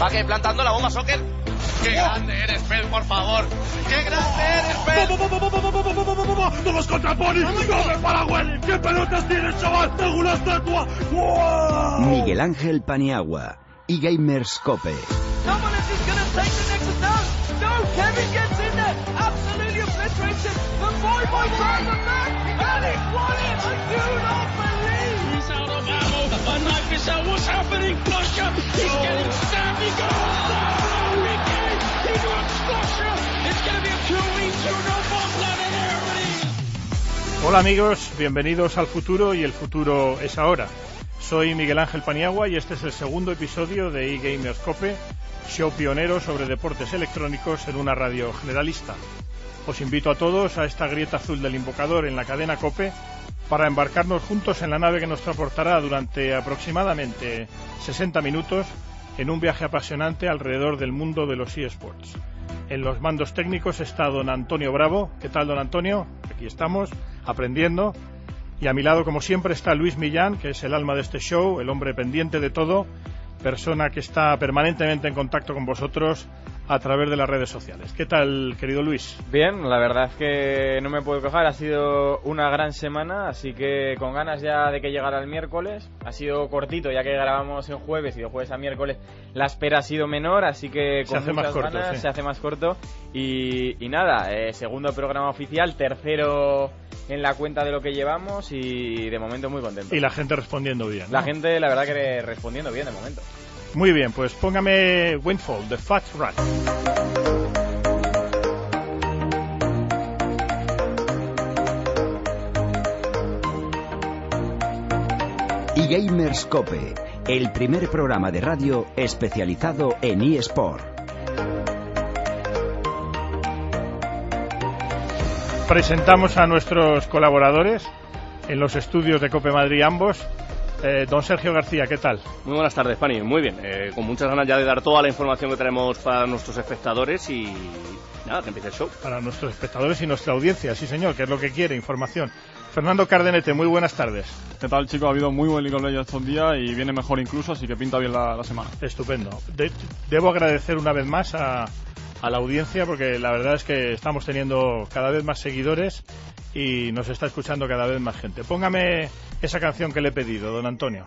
¿Va que plantando la bomba soccer? ¡Qué grande eres, Fel, por favor! ¡Qué grande eres, Fel! ¡Vamos contra Pony! ¡No para Willy! ¿Qué pelotas tienes, chaval? ¡Tengo una estatua! ¡Wow! Miguel Ángel Paniagua y Gamers Cope. Boy boy grabs him back. And he won it. I do not believe. He's out of ammo. A knife is out. What's happening? Blusher. He's getting stabbed. He goes down. Ricky. He drops Blusher. It's going to be a 2v2. No bomb planet everybody. Hola amigos, bienvenidos al futuro y el futuro es ahora. Soy Miguel Ángel Paniagua y este es el segundo episodio de eGamers Cope, show pionero sobre deportes electrónicos en una radio generalista. Os invito a todos a esta grieta azul del invocador en la cadena Cope para embarcarnos juntos en la nave que nos transportará durante aproximadamente 60 minutos en un viaje apasionante alrededor del mundo de los eSports. En los mandos técnicos está don Antonio Bravo. ¿Qué tal, don Antonio? Aquí estamos, aprendiendo. Y a mi lado, como siempre, está Luis Millán, que es el alma de este show, el hombre pendiente de todo, persona que está permanentemente en contacto con vosotros a través de las redes sociales. ¿Qué tal, querido Luis? Bien, la verdad es que no me puedo quejar, ha sido una gran semana, así que con ganas ya de que llegara el miércoles. Ha sido cortito, ya que grabamos en jueves y de jueves a miércoles la espera ha sido menor, así que Se con hace más muchas corto, ganas sí. se hace más corto. Y, y nada, eh, segundo programa oficial, tercero en la cuenta de lo que llevamos y de momento muy contento. Y la gente respondiendo bien. ¿no? La gente, la verdad, que respondiendo bien de momento. Muy bien, pues póngame Windfall, The Fat Rat. Y Gamers Cope, el primer programa de radio especializado en eSport. Presentamos a nuestros colaboradores en los estudios de Cope Madrid ambos. Eh, don Sergio García, ¿qué tal? Muy buenas tardes, Pani. Muy bien. eh, con muchas ganas ya de dar toda la información que tenemos para nuestros espectadores y nada, que empiece el show. Para nuestros espectadores y nuestra audiencia, sí señor, que es lo que quiere, información. Fernando Cardenete, muy buenas tardes. ¿Qué tal, chicos? Ha habido muy buen League of Legends estos días y viene mejor incluso, así que pinta bien la, la semana. Estupendo. De- debo agradecer una vez más a, a la audiencia porque la verdad es que estamos teniendo cada vez más seguidores y nos está escuchando cada vez más gente. Póngame esa canción que le he pedido, don Antonio.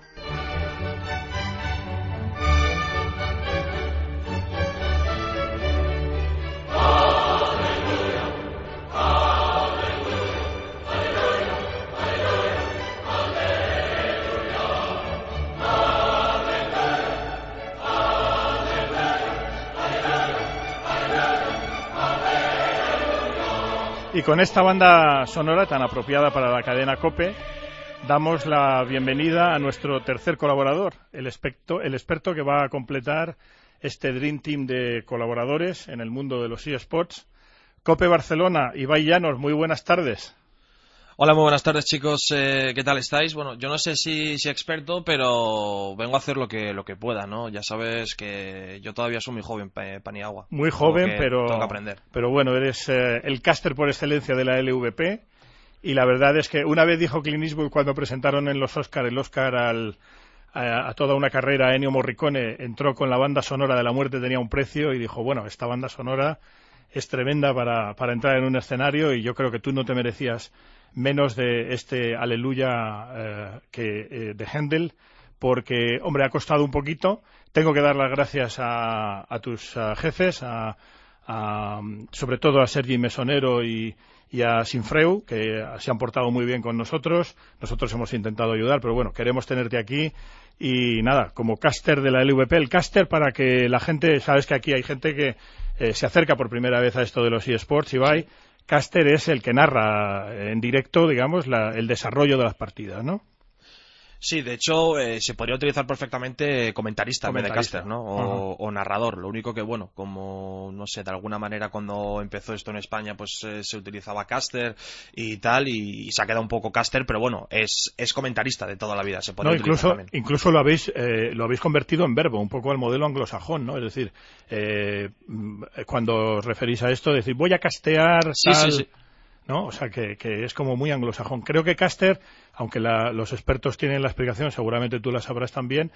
Y con esta banda sonora tan apropiada para la cadena Cope, damos la bienvenida a nuestro tercer colaborador, el, el experto que va a completar este Dream Team de colaboradores en el mundo de los eSports. Cope Barcelona, Ibai Llanos, muy buenas tardes. Hola, muy buenas tardes chicos, eh, ¿qué tal estáis? Bueno, yo no sé si, si experto, pero vengo a hacer lo que, lo que pueda, ¿no? Ya sabes que yo todavía soy muy joven, pa- Paniagua. Muy joven, que- pero, Tengo que aprender. pero bueno, eres eh, el caster por excelencia de la LVP. Y la verdad es que una vez dijo Clint Eastwood cuando presentaron en los Oscar el Oscar al, a, a toda una carrera Ennio Morricone, entró con la banda sonora de La Muerte tenía un precio y dijo, bueno, esta banda sonora es tremenda para, para entrar en un escenario y yo creo que tú no te merecías menos de este aleluya eh, que eh, de Händel porque, hombre, ha costado un poquito. Tengo que dar las gracias a, a tus ah, jefes, a, a, sobre todo a Sergi Mesonero y, y a Sinfreu, que se han portado muy bien con nosotros. Nosotros hemos intentado ayudar, pero bueno, queremos tenerte aquí. Y nada, como caster de la LVP, el caster para que la gente, sabes que aquí hay gente que eh, se acerca por primera vez a esto de los eSports, Ibai. Caster es el que narra en directo, digamos, la- el desarrollo de las partidas, ¿no? Sí, de hecho, eh, se podría utilizar perfectamente comentarista, en vez de caster, ¿no? O, o narrador. Lo único que, bueno, como, no sé, de alguna manera cuando empezó esto en España, pues eh, se utilizaba caster y tal, y, y se ha quedado un poco caster, pero bueno, es, es comentarista de toda la vida, se podría No, utilizar incluso, también. incluso lo habéis eh, lo habéis convertido en verbo, un poco al modelo anglosajón, ¿no? Es decir, eh, mm, cuando os referís a esto, decir voy a castear Sí, tal, sí, sí. ¿No? O sea, que, que es como muy anglosajón. Creo que Caster, aunque la- los expertos tienen la explicación, seguramente tú la sabrás también,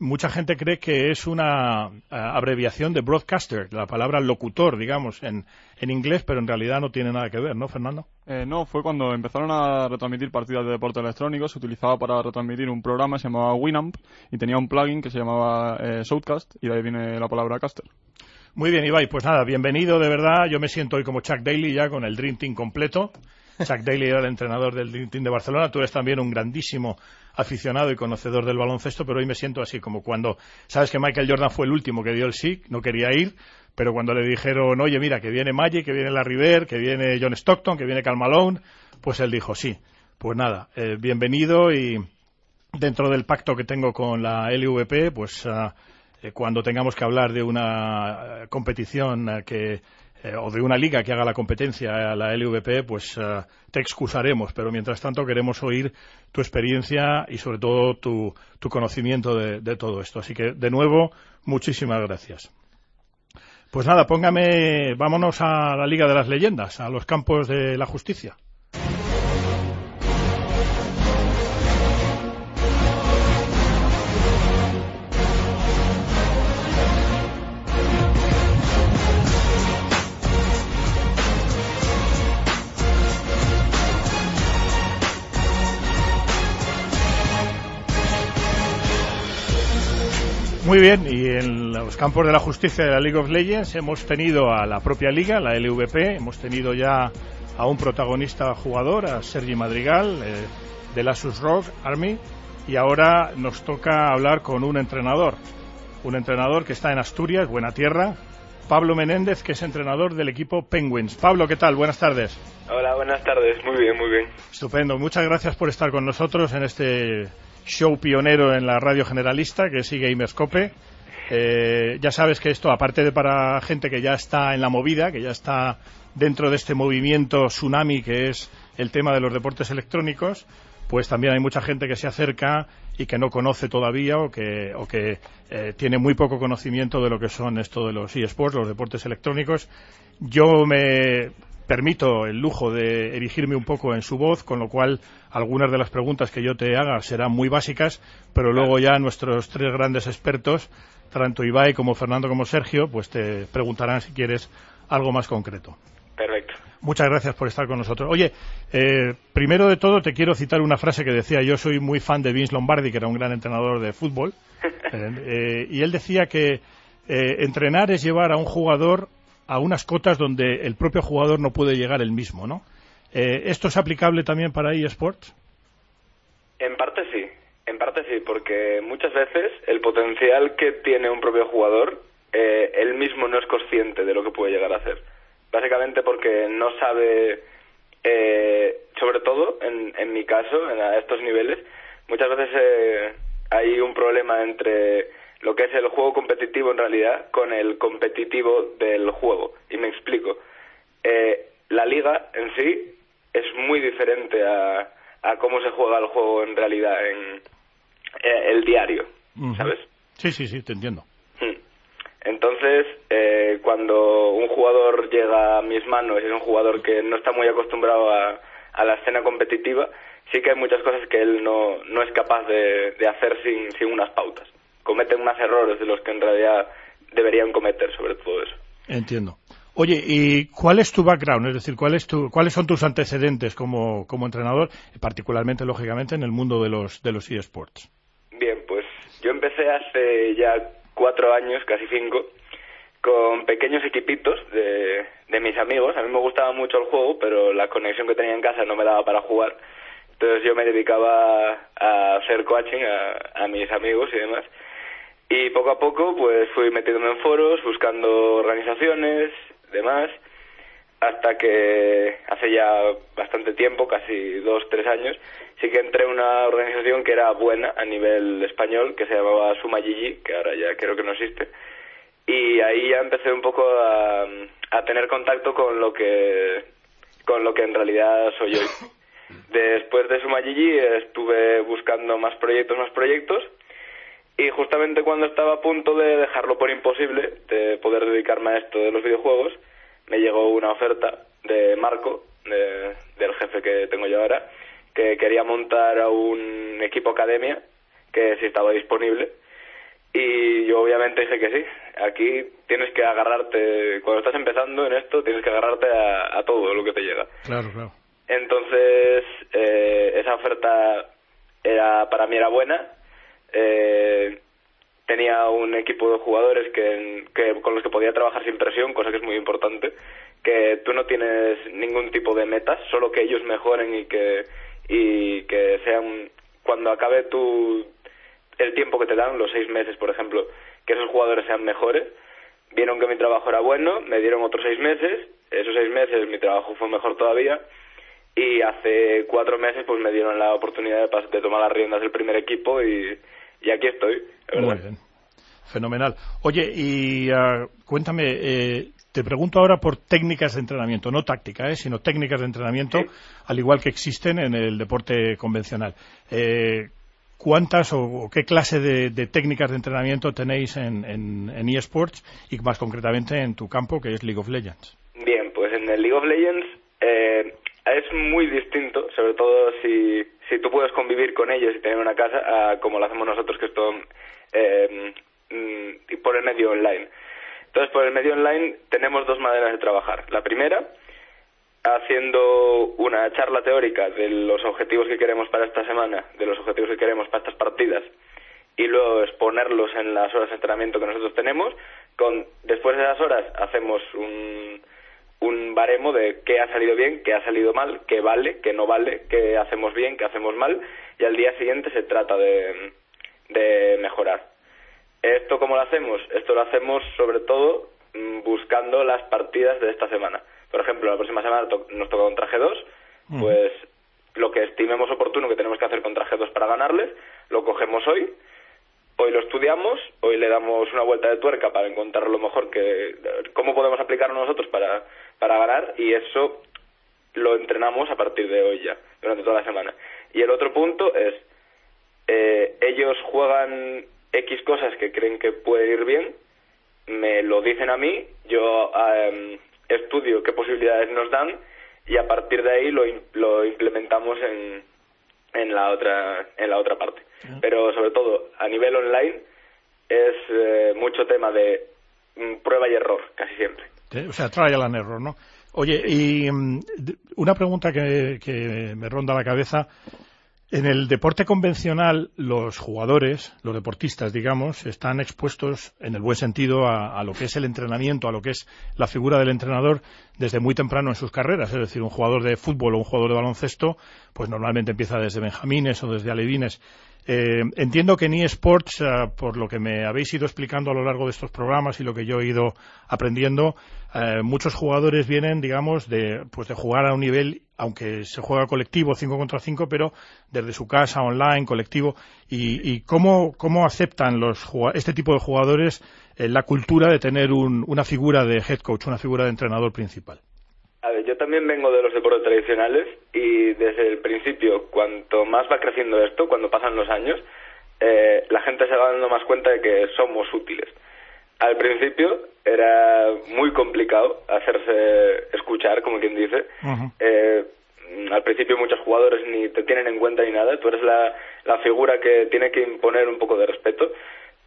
mucha gente cree que es una eh, abreviación de broadcaster, la palabra locutor, digamos, en, en inglés, pero en realidad no tiene nada que ver, ¿no, Fernando? Eh, no, fue cuando empezaron a retransmitir partidas de deporte electrónico. Se utilizaba para retransmitir un programa se llamaba Winamp y tenía un plugin que se llamaba eh, Shoutcast y de ahí viene la palabra caster. Muy bien, Ibai, pues nada, bienvenido de verdad. Yo me siento hoy como Chuck Daly ya con el Dream Team completo. Chuck Daly era el entrenador del Dream Team de Barcelona. Tú eres también un grandísimo aficionado y conocedor del baloncesto, pero hoy me siento así como cuando, sabes que Michael Jordan fue el último que dio el sí, no quería ir, pero cuando le dijeron, oye, mira, que viene Magic, que viene la River, que viene John Stockton, que viene Karl Malone, pues él dijo sí. Pues nada, eh, bienvenido y dentro del pacto que tengo con la LVP, pues ah, eh, cuando tengamos que hablar de una eh, competición eh, que o de una liga que haga la competencia a la LVP, pues te excusaremos, pero mientras tanto queremos oír tu experiencia y sobre todo tu, tu conocimiento de todo esto. Así que, de nuevo, muchísimas gracias. Pues nada, póngame, vámonos a la Liga de las Leyendas, a los campos de la justicia. Muy bien, y en los campos de la justicia de la League of Legends hemos tenido a la propia liga, la LVP, hemos tenido ya a un protagonista jugador, a Sergi Madrigal, eh, de la Rock Army, y ahora nos toca hablar con un entrenador, un entrenador que está en Asturias, buena tierra, Pablo Menéndez, que es entrenador del equipo Penguins. Pablo, ¿qué tal? Buenas tardes. Hola, buenas tardes. Muy bien, muy bien. Estupendo. Muchas gracias por estar con nosotros en este show pionero en la radio generalista que sigue Gamerscope. Eh, ya sabes que esto, aparte de para gente que ya está en la movida, que ya está dentro de este movimiento tsunami que es el tema de los deportes electrónicos, pues también hay mucha gente que se acerca y que no conoce todavía o que, o que eh, tiene muy poco conocimiento de lo que son esto de los eSports, los deportes electrónicos. Yo me permito el lujo de erigirme un poco en su voz, con lo cual algunas de las preguntas que yo te haga serán muy básicas, pero luego ya nuestros tres grandes expertos, tanto Ibai como Fernando como Sergio, pues te preguntarán si quieres algo más concreto. Perfecto. Muchas gracias por estar con nosotros. Oye, eh, primero de todo te quiero citar una frase que decía, yo soy muy fan de Vince Lombardi, que era un gran entrenador de fútbol, eh, eh, y él decía que entrenar es llevar a un jugador a unas cotas donde el propio jugador no puede llegar él mismo, ¿no? Eh, ¿Esto es aplicable también para eSports? En parte sí, en parte sí, porque muchas veces el potencial que tiene un propio jugador, eh, él mismo no es consciente de lo que puede llegar a hacer. Básicamente porque no sabe, eh, sobre todo en, en mi caso, en a estos niveles, muchas veces eh, hay un problema entre lo que es el juego competitivo en realidad con el competitivo del juego. Y me explico. Eh, la liga en sí es muy diferente a, a cómo se juega el juego en realidad en eh, el diario. ¿sabes? Sí, sí, sí, te entiendo. Hmm. Entonces, eh, cuando un jugador llega a mis manos y es un jugador que no está muy acostumbrado a, a la escena competitiva, sí que hay muchas cosas que él no, no es capaz de, de hacer sin, sin unas pautas. Comete unos errores de los que en realidad deberían cometer, sobre todo eso. Entiendo. Oye, ¿y cuál es tu background? Es decir, ¿cuál es tu, ¿cuáles son tus antecedentes como, como entrenador, particularmente, lógicamente, en el mundo de los, de los eSports? Bien, pues yo empecé hace ya cuatro años, casi cinco, con pequeños equipitos de, de mis amigos. A mí me gustaba mucho el juego, pero la conexión que tenía en casa no me daba para jugar. Entonces yo me dedicaba a hacer coaching a, a mis amigos y demás. Y poco a poco pues fui metiéndome en foros, buscando organizaciones, demás, hasta que hace ya bastante tiempo, casi dos, tres años, sí que entré en una organización que era buena a nivel español, que se llamaba Suma Gigi, que ahora ya creo que no existe. Y ahí ya empecé un poco a, a tener contacto con lo que con lo que en realidad soy hoy. Después de Suma Gigi estuve buscando más proyectos, más proyectos, y justamente cuando estaba a punto de dejarlo por imposible, de poder dedicarme a esto de los videojuegos, me llegó una oferta de Marco, de- del jefe que tengo yo ahora, que quería montar a un equipo academia, que si estaba disponible, y yo obviamente dije que sí. Aquí tienes que agarrarte, cuando estás empezando en esto, tienes que agarrarte a, a todo lo que te llega. Claro, claro. Entonces, eh, esa oferta era para mí era buena. Eh, tenía un equipo de jugadores que, que- con los que podía trabajar sin presión, cosa que es muy importante. Que tú no tienes ningún tipo de metas, solo que ellos mejoren y que y que sean cuando acabe tu el tiempo que te dan, los seis meses, por ejemplo, que esos jugadores sean mejores. Vieron que mi trabajo era bueno, me dieron otros seis meses. Esos seis meses mi trabajo fue mejor todavía y hace cuatro meses pues me dieron la oportunidad de, de tomar las riendas del primer equipo y, y aquí estoy, la Muy bien. Fenomenal. Oye, y ah, cuéntame, eh, te pregunto ahora por técnicas de entrenamiento, no táctica, eh, sino técnicas de entrenamiento, al igual que existen en el deporte convencional. Eh, ¿Cuántas o, o qué clase de, de técnicas de entrenamiento tenéis en, en, en eSports y más concretamente en tu campo, que es League of Legends? Bien, pues en el League of Legends eh, es muy distinto, sobre todo si, si tú puedes convivir con ellos y tener una casa, como lo hacemos nosotros, que esto eh, mm, y por el medio online. Entonces, por el medio online tenemos dos maneras de trabajar. La primera, haciendo una charla teórica de los objetivos que queremos para esta semana, de los objetivos que queremos para estas partidas, y luego exponerlos en las horas de entrenamiento que nosotros tenemos. Con, después de esas horas hacemos un, un baremo de qué ha salido bien, qué ha salido mal, qué vale, qué no vale, qué hacemos bien, qué hacemos mal, y al día siguiente se trata de, de mejorar. ¿Esto cómo lo hacemos? Esto lo hacemos sobre todo mm, buscando las partidas de esta semana. Por ejemplo, la próxima semana nos toca contra G2, pues lo que estimemos oportuno que tenemos que hacer contra G2 para ganarles, lo cogemos hoy, hoy lo estudiamos, hoy le damos una vuelta de tuerca para encontrar lo mejor que, cómo podemos aplicarlo nosotros para, para ganar y eso lo entrenamos a partir de hoy ya, durante toda la semana. Y el otro punto es, eh, ellos juegan X cosas que creen que puede ir bien, me lo dicen a mí, yo em, estudio qué posibilidades nos dan y a partir de ahí lo, lo implementamos en, en la otra en la otra parte. Pero sobre todo a nivel online es eh, mucho tema de mm, prueba y error casi siempre. O sea, trial and error, ¿no? Oye, y mm, una pregunta que, que me ronda la cabeza. En el deporte convencional, los jugadores, los deportistas, digamos, están expuestos, en el buen sentido, a, lo que es el entrenamiento, a lo que es la figura del entrenador desde muy temprano en sus carreras. Es decir, un jugador de fútbol o un jugador de baloncesto, pues normalmente empieza desde benjamines o desde alevines. Eh, entiendo que en eSports, eh, por lo que me habéis ido explicando a lo largo de estos programas y lo que yo he ido aprendiendo, eh, muchos jugadores vienen, digamos, de, pues de jugar a un nivel, aunque se juega colectivo 5 contra 5, pero desde su casa, online, colectivo. ¿Y, cómo, aceptan los, este tipo de jugadores eh, la cultura de tener un- una figura de head coach, una figura de entrenador principal? A ver, yo también vengo de los deportes tradicionales y desde el principio, cuanto más va creciendo esto, cuando pasan los años, eh, la gente se va dando más cuenta de que somos útiles. Al principio era muy complicado hacerse escuchar, como quien dice. Eh, al principio muchos jugadores ni te tienen en cuenta ni nada. Tú eres la, la figura que tiene que imponer un poco de respeto.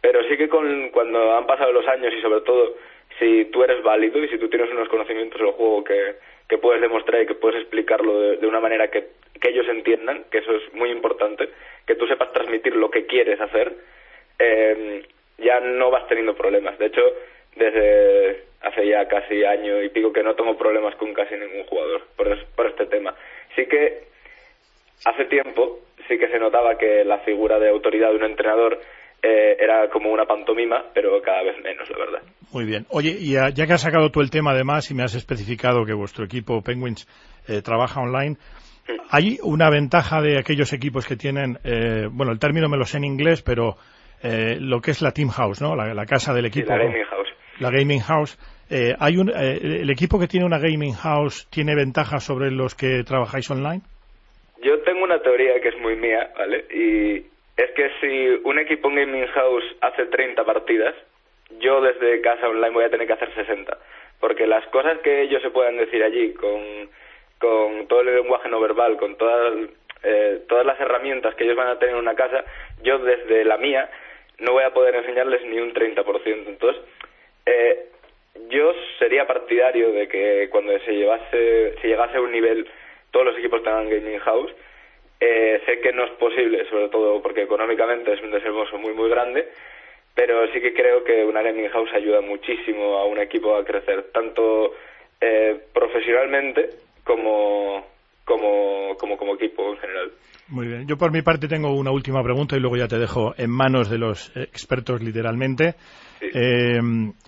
Pero sí que con, cuando han pasado los años y sobre todo si tú eres válido y si tú tienes unos conocimientos del juego que, que puedes demostrar y que puedes explicarlo de, una manera que, que ellos entiendan, que eso es muy importante, que tú sepas transmitir lo que quieres hacer, eh, ya no vas teniendo problemas. De hecho, desde hace ya casi año y pico que no tengo problemas con casi ningún jugador por, es- por este tema. Sí que hace tiempo sí que se notaba que la figura de autoridad de un entrenador eh, era como una pantomima, pero cada vez menos, la verdad. Muy bien. Oye, y ya, ya que has sacado tú el tema además y me has especificado que vuestro equipo Penguins eh, trabaja online, hay una ventaja de aquellos equipos que tienen, eh, bueno, el término me lo sé en inglés, pero eh, lo que es la team house, ¿no? La, la casa del equipo. la gaming house. La gaming house. Eh, hay un, eh, el equipo que tiene una gaming house tiene ventajas sobre los que trabajáis online. Yo tengo una teoría que es muy mía, ¿vale? Y es que si un equipo en Gaming House hace 30 partidas, yo desde casa online voy a tener que hacer 60. Porque las cosas que ellos se puedan decir allí con, todo el lenguaje no verbal, con todas, eh, todas las herramientas que ellos van a tener en una casa, yo desde la mía no voy a poder enseñarles ni un 30%. Entonces, eh, yo sería partidario de que cuando se llevase, se llegase a un nivel, todos los equipos tengan gaming house. Eh, sé que no es posible, sobre todo porque económicamente es un desembolso muy muy grande, pero sí que creo que una gaming house ayuda muchísimo a un equipo a crecer, tanto eh, profesionalmente como, como, como, como equipo en general. Muy bien. Yo por mi parte tengo una última pregunta y luego ya te dejo en manos de los expertos literalmente. Eh,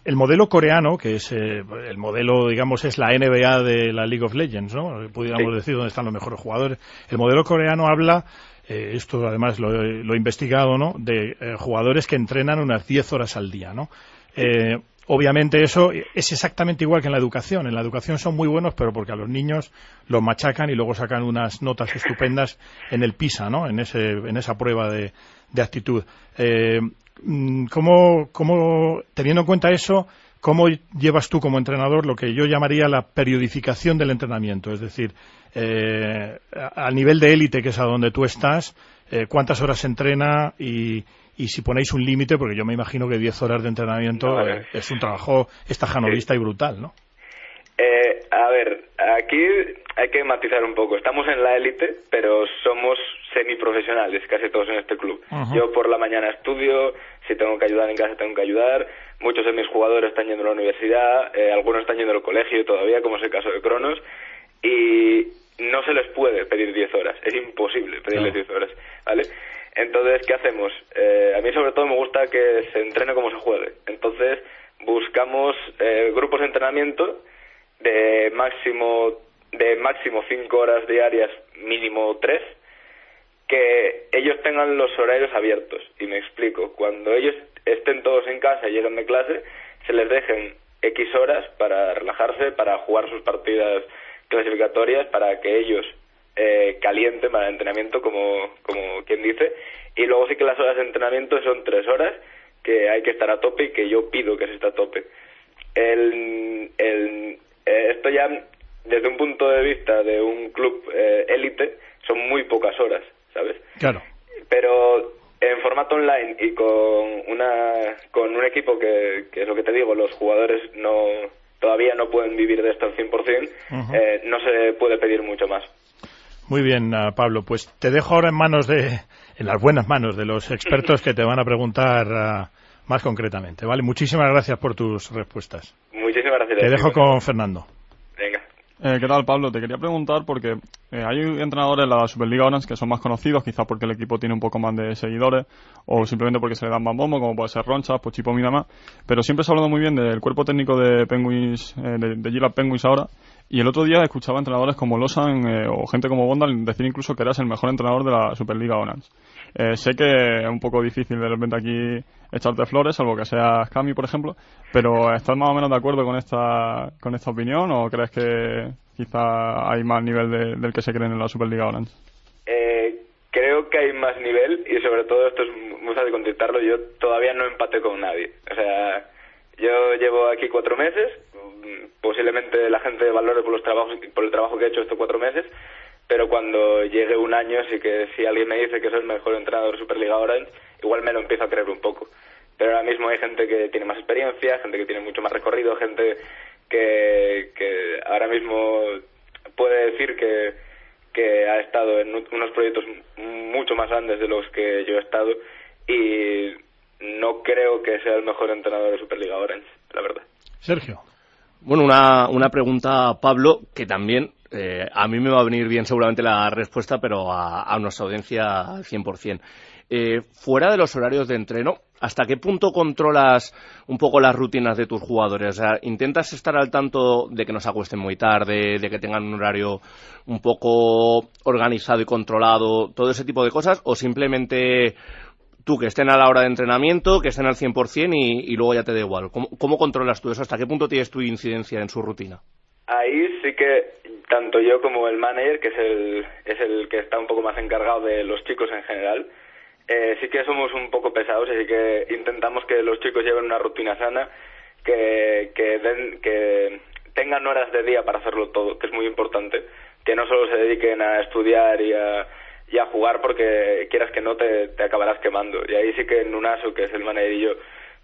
el modelo coreano, que es eh, el modelo, digamos, es la NBA de la League of Legends, ¿no? Pudiéramos decir dónde están los mejores jugadores. El modelo coreano habla, eh, esto además lo, lo, he investigado, ¿no? De eh, jugadores que entrenan unas 10 horas al día, ¿no? Eh, obviamente eso es exactamente igual que en la educación. En la educación son muy buenos, pero porque a los niños los machacan y luego sacan unas notas estupendas en el PISA, ¿no? En, ese, en esa prueba de, actitud. Eh, mm, ¿cómo, ¿Cómo, teniendo en cuenta eso, cómo llevas tú como entrenador lo que yo llamaría la periodificación del entrenamiento? Es decir, eh, al nivel de élite, que es a donde tú estás, eh, cuántas horas se entrena y, y si ponéis un límite, porque yo me imagino que 10 horas de entrenamiento No, eh, es un trabajo estajanovista y brutal, ¿no? Eh, a ver, aquí hay que matizar un poco. Estamos en la élite, pero somos semiprofesionales, casi todos en este club. Yo por la mañana estudio, si tengo que ayudar en casa tengo que ayudar. Muchos de mis jugadores están yendo a la universidad, eh, algunos están yendo al colegio todavía, como es el caso de Cronos, y no se les puede pedir 10 horas, es imposible pedirles 10 horas, ¿vale? Entonces, ¿qué hacemos? Eh, a mí sobre todo me gusta que se entrene como se juegue. Entonces, buscamos eh, grupos de entrenamiento de máximo de máximo cinco horas diarias, mínimo tres, que ellos tengan los horarios abiertos. Y me explico, cuando ellos estén todos en casa y lleguen de clase, se les dejen X horas para relajarse, para jugar sus partidas clasificatorias, para que ellos eh, calienten para el entrenamiento, como, como quien dice. Y luego sí que las horas de entrenamiento son tres horas, que hay que estar a tope y que yo pido que se esté a tope. El, el, eh, esto ya desde un punto de vista de un club eh, élite son muy pocas horas, ¿sabes? Claro. Pero en formato online y con una con un equipo que, que es lo que te digo, los jugadores no todavía no pueden vivir de esto al 100%, Ujú. eh, no se puede pedir mucho más. Muy bien, ah, Pablo. Pues te dejo ahora en manos de, en las buenas manos de los expertos que te van a preguntar ah, más concretamente, ¿vale? Muchísimas gracias por tus respuestas. Muchísimas gracias. Te dejo con Fernando. Venga. Eh, ¿Qué tal, Pablo? Te quería preguntar porque eh, hay entrenadores en la Superliga Orange que son más conocidos, quizás porque el equipo tiene un poco más de seguidores o simplemente porque se le dan más bombo, como puede ser Ronchas, Pochipo Midama. Pero siempre se ha hablado muy bien del cuerpo técnico de Penguins, eh, de, de Penguins ahora. Y el otro día escuchaba entrenadores como Losan eh, o gente como Bondal decir incluso que eras el mejor entrenador de la Superliga Orange. Eh, sé que es un poco difícil de repente aquí echarte flores, salvo que seas Cami, por ejemplo, pero ¿estás más o menos de acuerdo con esta, con esta opinión o crees que quizá hay más nivel de- del que se cree en la Superliga Orange? Eh, creo que hay más nivel y sobre todo esto es muy fácil contestarlo. Yo todavía no empaté con nadie. O sea, yo llevo aquí cuatro meses. Posiblemente la gente valore por los trabajos, por el trabajo que he hecho estos cuatro meses. Pero cuando llegue un año, sí que si alguien me dice que soy el mejor entrenador de Superliga Orange, igual me lo empiezo a creer un poco. Pero ahora mismo hay gente que tiene más experiencia, gente que tiene mucho más recorrido, gente que, ahora mismo puede decir que, que ha estado en unos proyectos mucho más grandes de los que yo he estado y no creo que sea el mejor entrenador de Superliga Orange, la verdad. Sergio. Bueno, una, una pregunta, Pablo, que también eh, a mí me va a venir bien seguramente la respuesta, pero a, nuestra audiencia al 100%. Eh, fuera de los horarios de entreno, ¿hasta qué punto controlas un poco las rutinas de tus jugadores? O sea, ¿intentas estar al tanto de que no se acuesten muy tarde, de que tengan un horario un poco organizado y controlado, todo ese tipo de cosas? ¿O simplemente tú que estén a la hora de entrenamiento, que estén al 100% y, y luego ya te da igual. ¿Cómo, ¿Cómo controlas tú eso? ¿Hasta qué punto tienes tu incidencia en su rutina? Ahí sí que tanto yo como el manager, que es el, es el que está un poco más encargado de los chicos en general, eh, sí que somos un poco pesados y sí que intentamos que los chicos lleven una rutina sana, que, den, que tengan horas de día para hacerlo todo, que es muy importante, que no solo se dediquen a estudiar y a, y a jugar porque quieras que no te, te acabarás quemando. Y ahí sí que en Unaso, que es el manager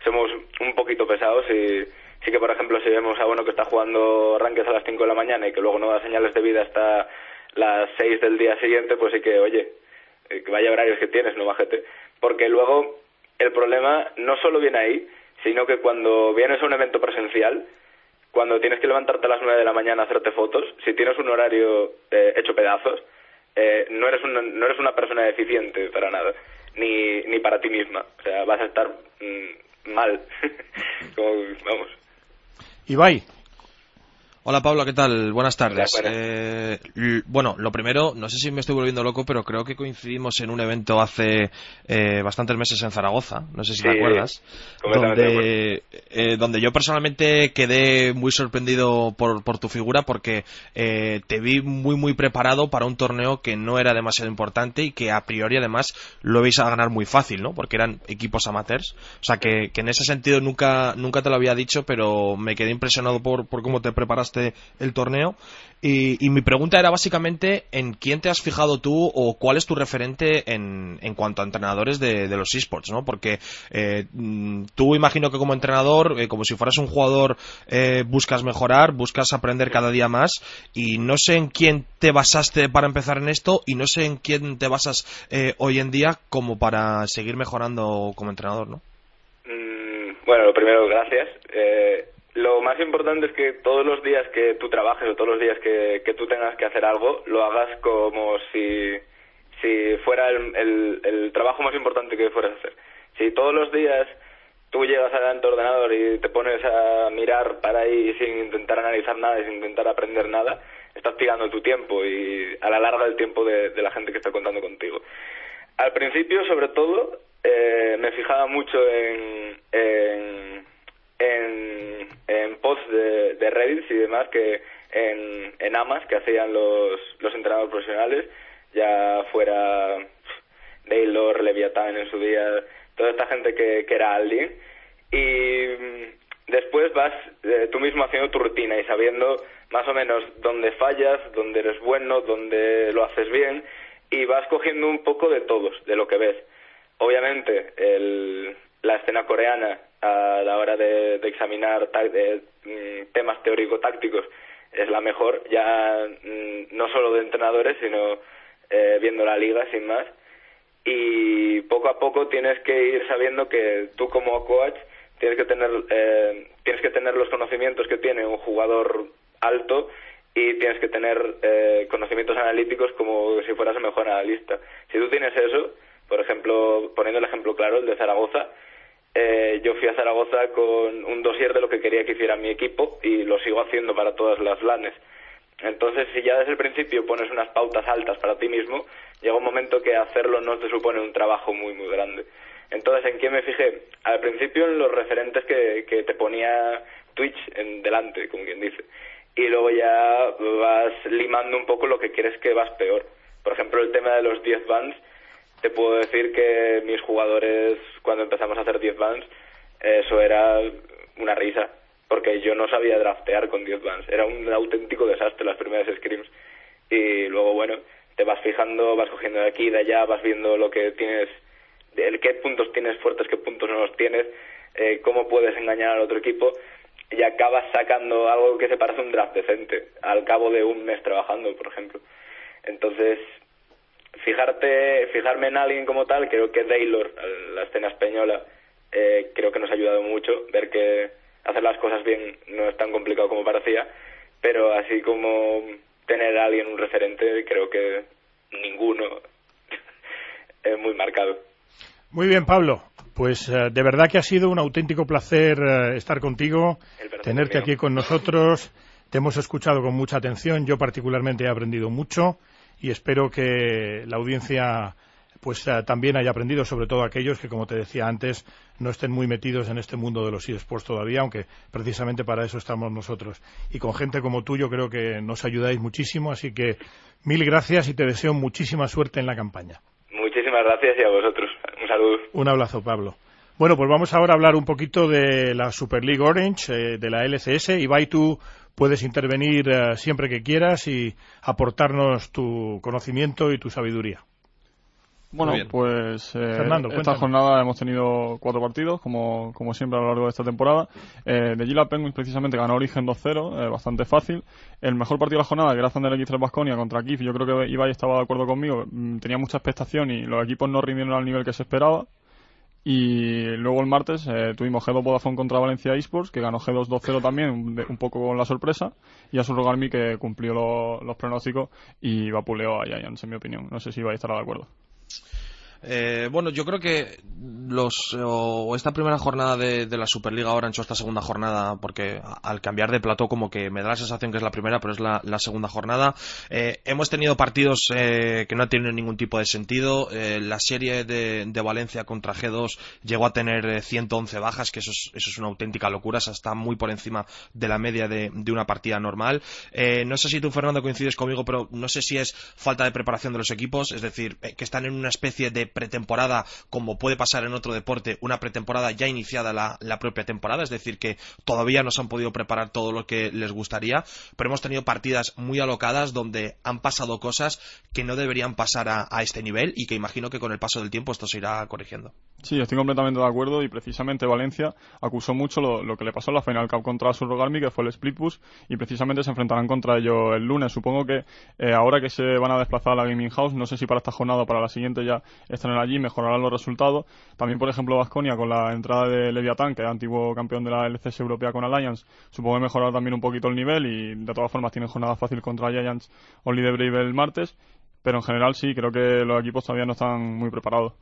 somos un poquito pesados y sí que, por ejemplo, si vemos a uno que está jugando arranques a las 5 de la mañana y que luego no da señales de vida hasta las 6 del día siguiente, pues sí que, oye, eh, que vaya horarios que tienes, no bajete. Porque luego el problema no solo viene ahí, sino que cuando vienes a un evento presencial, cuando tienes que levantarte a las 9 de la mañana a hacerte fotos, si tienes un horario eh, hecho pedazos, eh, no, eres una, no eres una persona eficiente para nada, ni, ni para ti misma. O sea, vas a estar mm, mal. Como, vamos. Ibai, Hola Pablo, ¿qué tal? Buenas tardes. Eh, bueno, lo primero, no sé si me estoy volviendo loco, pero creo que coincidimos en un evento hace eh, bastantes meses en Zaragoza, no sé si te Sí, acuerdas, completamente donde, eh, donde yo personalmente quedé muy sorprendido por, por tu figura porque eh, te vi muy muy preparado para un torneo que no era demasiado importante y que a priori además lo veis a ganar muy fácil, ¿no? Porque eran equipos amateurs, o sea que, que en ese sentido nunca, nunca te lo había dicho, pero me quedé impresionado por, por cómo te preparaste el torneo. Y, y mi pregunta era básicamente en quién te has fijado tú o cuál es tu referente en, en cuanto a entrenadores de, de los esports, ¿no? Porque eh, mm, tú imagino que como entrenador, eh, como si fueras un jugador, eh, buscas mejorar, buscas aprender cada día más y no sé en quién te basaste para empezar en esto y no sé en quién te basas eh, hoy en día como para seguir mejorando como entrenador, ¿no? Mm, bueno, lo primero, gracias. Eh, lo más importante es que todos los días que tú trabajes o todos los días que, que tú tengas que hacer algo, lo hagas como si, si fuera el, el, trabajo más importante que fueras a hacer. Si todos los días tú llegas a tu ordenador y te pones a mirar para ahí sin intentar analizar nada y sin intentar aprender nada, estás tirando tu tiempo y a la larga el tiempo de, de la gente que está contando contigo. Al principio, sobre todo, eh, me fijaba mucho en, en, en, en posts de, de Reddit y demás que en, en amas que hacían los, los entrenadores profesionales, ya fuera Taylor, Leviathan en su día, toda esta gente que, que era alguien. Y después vas eh, tú mismo haciendo tu rutina y sabiendo más o menos dónde fallas, dónde eres bueno, dónde lo haces bien y vas cogiendo un poco de todos, de lo que ves. Obviamente, el, la escena coreana a la hora de, de examinar de, mm, temas teórico-tácticos es la mejor, ya mm, no solo de entrenadores, sino eh, viendo la liga sin más. Y poco a poco tienes que ir sabiendo que tú como coach tienes que tener eh, tienes que tener los conocimientos que tiene un jugador alto y tienes que tener eh, conocimientos analíticos como si fueras el mejor analista. Si tú tienes eso, por ejemplo, poniendo el ejemplo claro, el de Zaragoza, eh, yo fui a Zaragoza con un dossier de lo que quería que hiciera mi equipo y lo sigo haciendo para todas las LANes. Entonces, si ya desde el principio pones unas pautas altas para ti mismo, llega un momento que hacerlo no te supone un trabajo muy, muy grande. Entonces, ¿en qué me fijé? Al principio en los referentes que, que te ponía Twitch en delante, como quien dice. Y luego ya vas limando un poco lo que quieres que vas peor. Por ejemplo, el tema de los 10 bans, te puedo decir que mis jugadores, cuando empezamos a hacer 10 bans, eso era una risa, porque yo no sabía draftear con 10 bans. Era un auténtico desastre las primeras scrims. Y luego, bueno, te vas fijando, vas cogiendo de aquí de allá, vas viendo lo que tienes, el qué puntos tienes fuertes, qué puntos no los tienes, eh, cómo puedes engañar al otro equipo y acabas sacando algo que se parece a un draft decente al cabo de un mes trabajando, por ejemplo. Entonces, fijarte, fijarme en alguien como tal, creo que Taylor, la escena española, eh, creo que nos ha ayudado mucho ver que hacer las cosas bien no es tan complicado como parecía, pero así como tener a alguien un referente, creo que ninguno es muy marcado. Muy bien, Pablo. Pues eh, de verdad que ha sido un auténtico placer eh, estar contigo, tenerte aquí con nosotros. Te hemos escuchado con mucha atención. Yo particularmente he aprendido mucho y espero que la audiencia pues eh, también haya aprendido, sobre todo aquellos que, como te decía antes, no estén muy metidos en este mundo de los eSports todavía, aunque precisamente para eso estamos nosotros. Y con gente como tú yo creo que nos ayudáis muchísimo, así que mil gracias y te deseo muchísima suerte en la campaña. Muchísimas gracias y a vosotros. Un saludo. Un abrazo, Pablo. Bueno, pues vamos ahora a hablar un poquito de la Super League Orange, eh, de la LCS. Ibai, tú puedes intervenir eh, siempre que quieras y aportarnos tu conocimiento y tu sabiduría. Bueno, pues eh, esta jornada hemos tenido cuatro partidos, como, como siempre a lo largo de esta temporada. Eh, de Gila Penguins precisamente ganó Origen 2-0, eh, bastante fácil. El mejor partido de la jornada, que era Zander X3 Basconia contra Kif, yo creo que Ibai estaba de acuerdo conmigo, mm, tenía mucha expectación y los equipos no rindieron al nivel que se esperaba. Y luego el martes eh, tuvimos G2 Vodafone contra Valencia Esports, que ganó G2 2-0 también, un, poco con la sorpresa. Y a Garmi que cumplió los pronósticos y vapuleó a Giants, en mi opinión. No sé si Ibai estará de acuerdo. Eh, bueno, yo creo que los esta primera jornada de, la Superliga ahora hecho esta segunda jornada, porque al cambiar de plató como que me da la sensación que es la primera, pero es la, segunda jornada. Eh, hemos tenido partidos eh, que no han tenido ningún tipo de sentido. la serie de, Valencia contra G2 llegó a tener 111 bajas, que eso es, eso es una auténtica locura, o está muy por encima de la media de, de una partida normal. no sé si tú, Fernando, coincides conmigo, pero no sé si es falta de preparación de los equipos, es decir, que están en una especie de pretemporada, como puede pasar en otro deporte, una pretemporada ya iniciada la, propia temporada, es decir, que todavía no se han podido preparar todo lo que les gustaría, pero hemos tenido partidas muy alocadas donde han pasado cosas que no deberían pasar a, este nivel y que imagino que con el paso del tiempo esto se irá corrigiendo. Sí, estoy completamente de acuerdo y precisamente Valencia acusó mucho lo, que le pasó en la Final Cup contra Surrogarmi, que fue el split push, y precisamente se enfrentarán contra ellos el lunes. Supongo que eh, ahora que se van a desplazar a la Gaming House, no sé si para esta jornada o para la siguiente ya estarán allí, mejorarán los resultados. También, por ejemplo, Vasconia con la entrada de Leviatán, que es antiguo campeón de la LCS europea con Alliance, supongo que mejorará también un poquito el nivel y de todas formas tienen jornada fácil contra Giants Only de Brave el martes. Pero en general sí, creo que los equipos todavía no están muy preparados.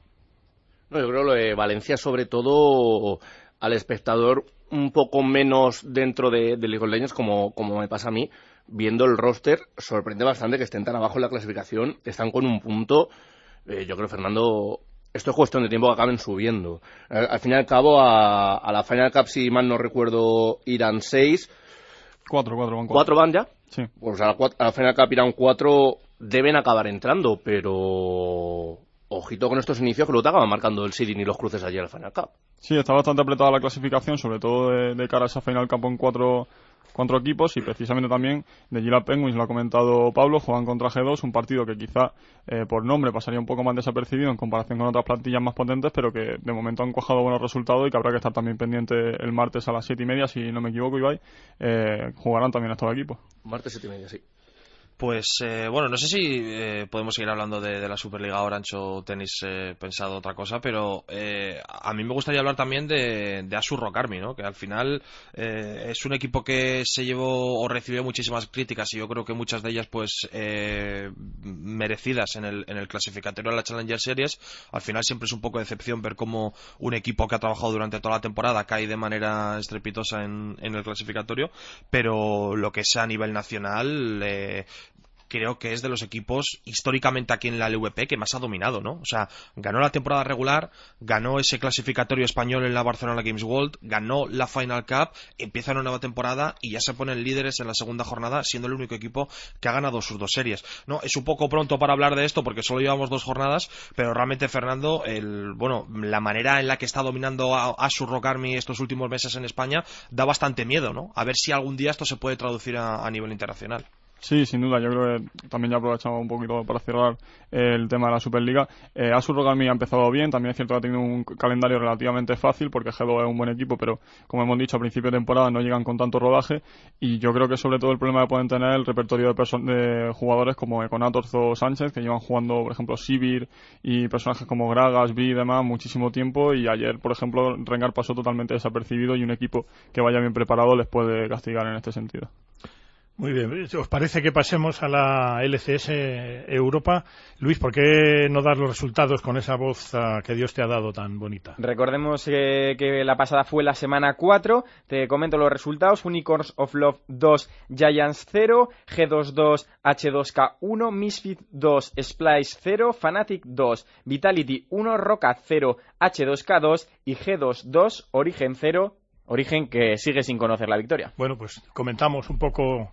No, yo creo lo de Valencia, sobre todo al espectador un poco menos dentro de, de League como, como me pasa a mí, viendo el roster, sorprende bastante que estén tan abajo en la clasificación, están con un punto eh, yo creo, Fernando, esto es cuestión de tiempo que acaben subiendo. Al, fin y al cabo, a, la Final Cup, si mal no recuerdo, irán seis. Cuatro, cuatro van cuatro. van ya? Sí. Pues a la, Final Cup irán cuatro, deben acabar entrando, pero ojito con estos inicios que luego te acaban marcando el seeding y los cruces allí al Final Cup. Sí, está bastante apretada la clasificación, sobre todo de, de cara a esa Final Cup en cuatro cuatro equipos y precisamente también de Gila Penguins, lo ha comentado Pablo, juegan contra G2, un partido que quizá eh, por nombre pasaría un poco más desapercibido en comparación con otras plantillas más potentes, pero que de momento han cojado buenos resultados y que habrá que estar también pendiente el martes a las siete y media, si no me equivoco, Ibai, eh, jugarán también estos equipos. Martes siete y media, sí. Pues eh, bueno, no sé si eh, podemos seguir hablando de, la Superliga Orange o tenéis eh, pensado otra cosa, pero a mí me gustaría hablar también de, de Asus Rock Army, ¿no? que al final es un equipo que se llevó o recibió muchísimas críticas y yo creo que muchas de ellas pues merecidas en el, en el clasificatorio de la Challenger Series. Al final siempre es un poco de decepción ver cómo un equipo que ha trabajado durante toda la temporada cae de manera estrepitosa en, en el clasificatorio, pero lo que sea a nivel nacional creo que es de los equipos históricamente aquí en la LVP que más ha dominado, ¿no? O sea, ganó la temporada regular, ganó ese clasificatorio español en la Barcelona Games World, ganó la Final Cup, empieza una nueva temporada y ya se ponen líderes en la segunda jornada, siendo el único equipo que ha ganado sus dos series. No, es un poco pronto para hablar de esto porque solo llevamos dos jornadas, pero realmente Fernando, el, bueno, la manera en la que está dominando a, su Rock Army estos últimos meses en España da bastante miedo, ¿no? A ver si algún día esto se puede traducir a nivel internacional. Sí, sin duda. Yo creo que también ya aprovechamos un poquito para cerrar el tema de la Superliga. Eh, Asus Rogami ha empezado bien. También es cierto que ha tenido un calendario relativamente fácil porque G2 es un buen equipo, pero como hemos dicho a principio de temporada no llegan con tanto rodaje. Y yo creo que sobre todo el problema que pueden tener el repertorio de, de jugadores como Econatorz o Sánchez, que llevan jugando, por ejemplo, Sibir y personajes como Gragas, Vi y demás muchísimo tiempo. Y ayer, por ejemplo, Rengar pasó totalmente desapercibido y un equipo que vaya bien preparado les puede castigar en este sentido. Muy bien, ¿os parece que pasemos a la LCS Europa? Luis, ¿por qué no dar los resultados con esa voz ah, que Dios te ha dado tan bonita? Recordemos que la pasada fue la semana 4, te comento los resultados, Unicorns of Love 2, Giants 0, G22, H2K 1, Misfit 2, Splice 0, Fanatic 2, Vitality 1, Roca 0, H2K 2 y G22, Origen 0, Origen que sigue sin conocer la victoria. Bueno, pues comentamos un poco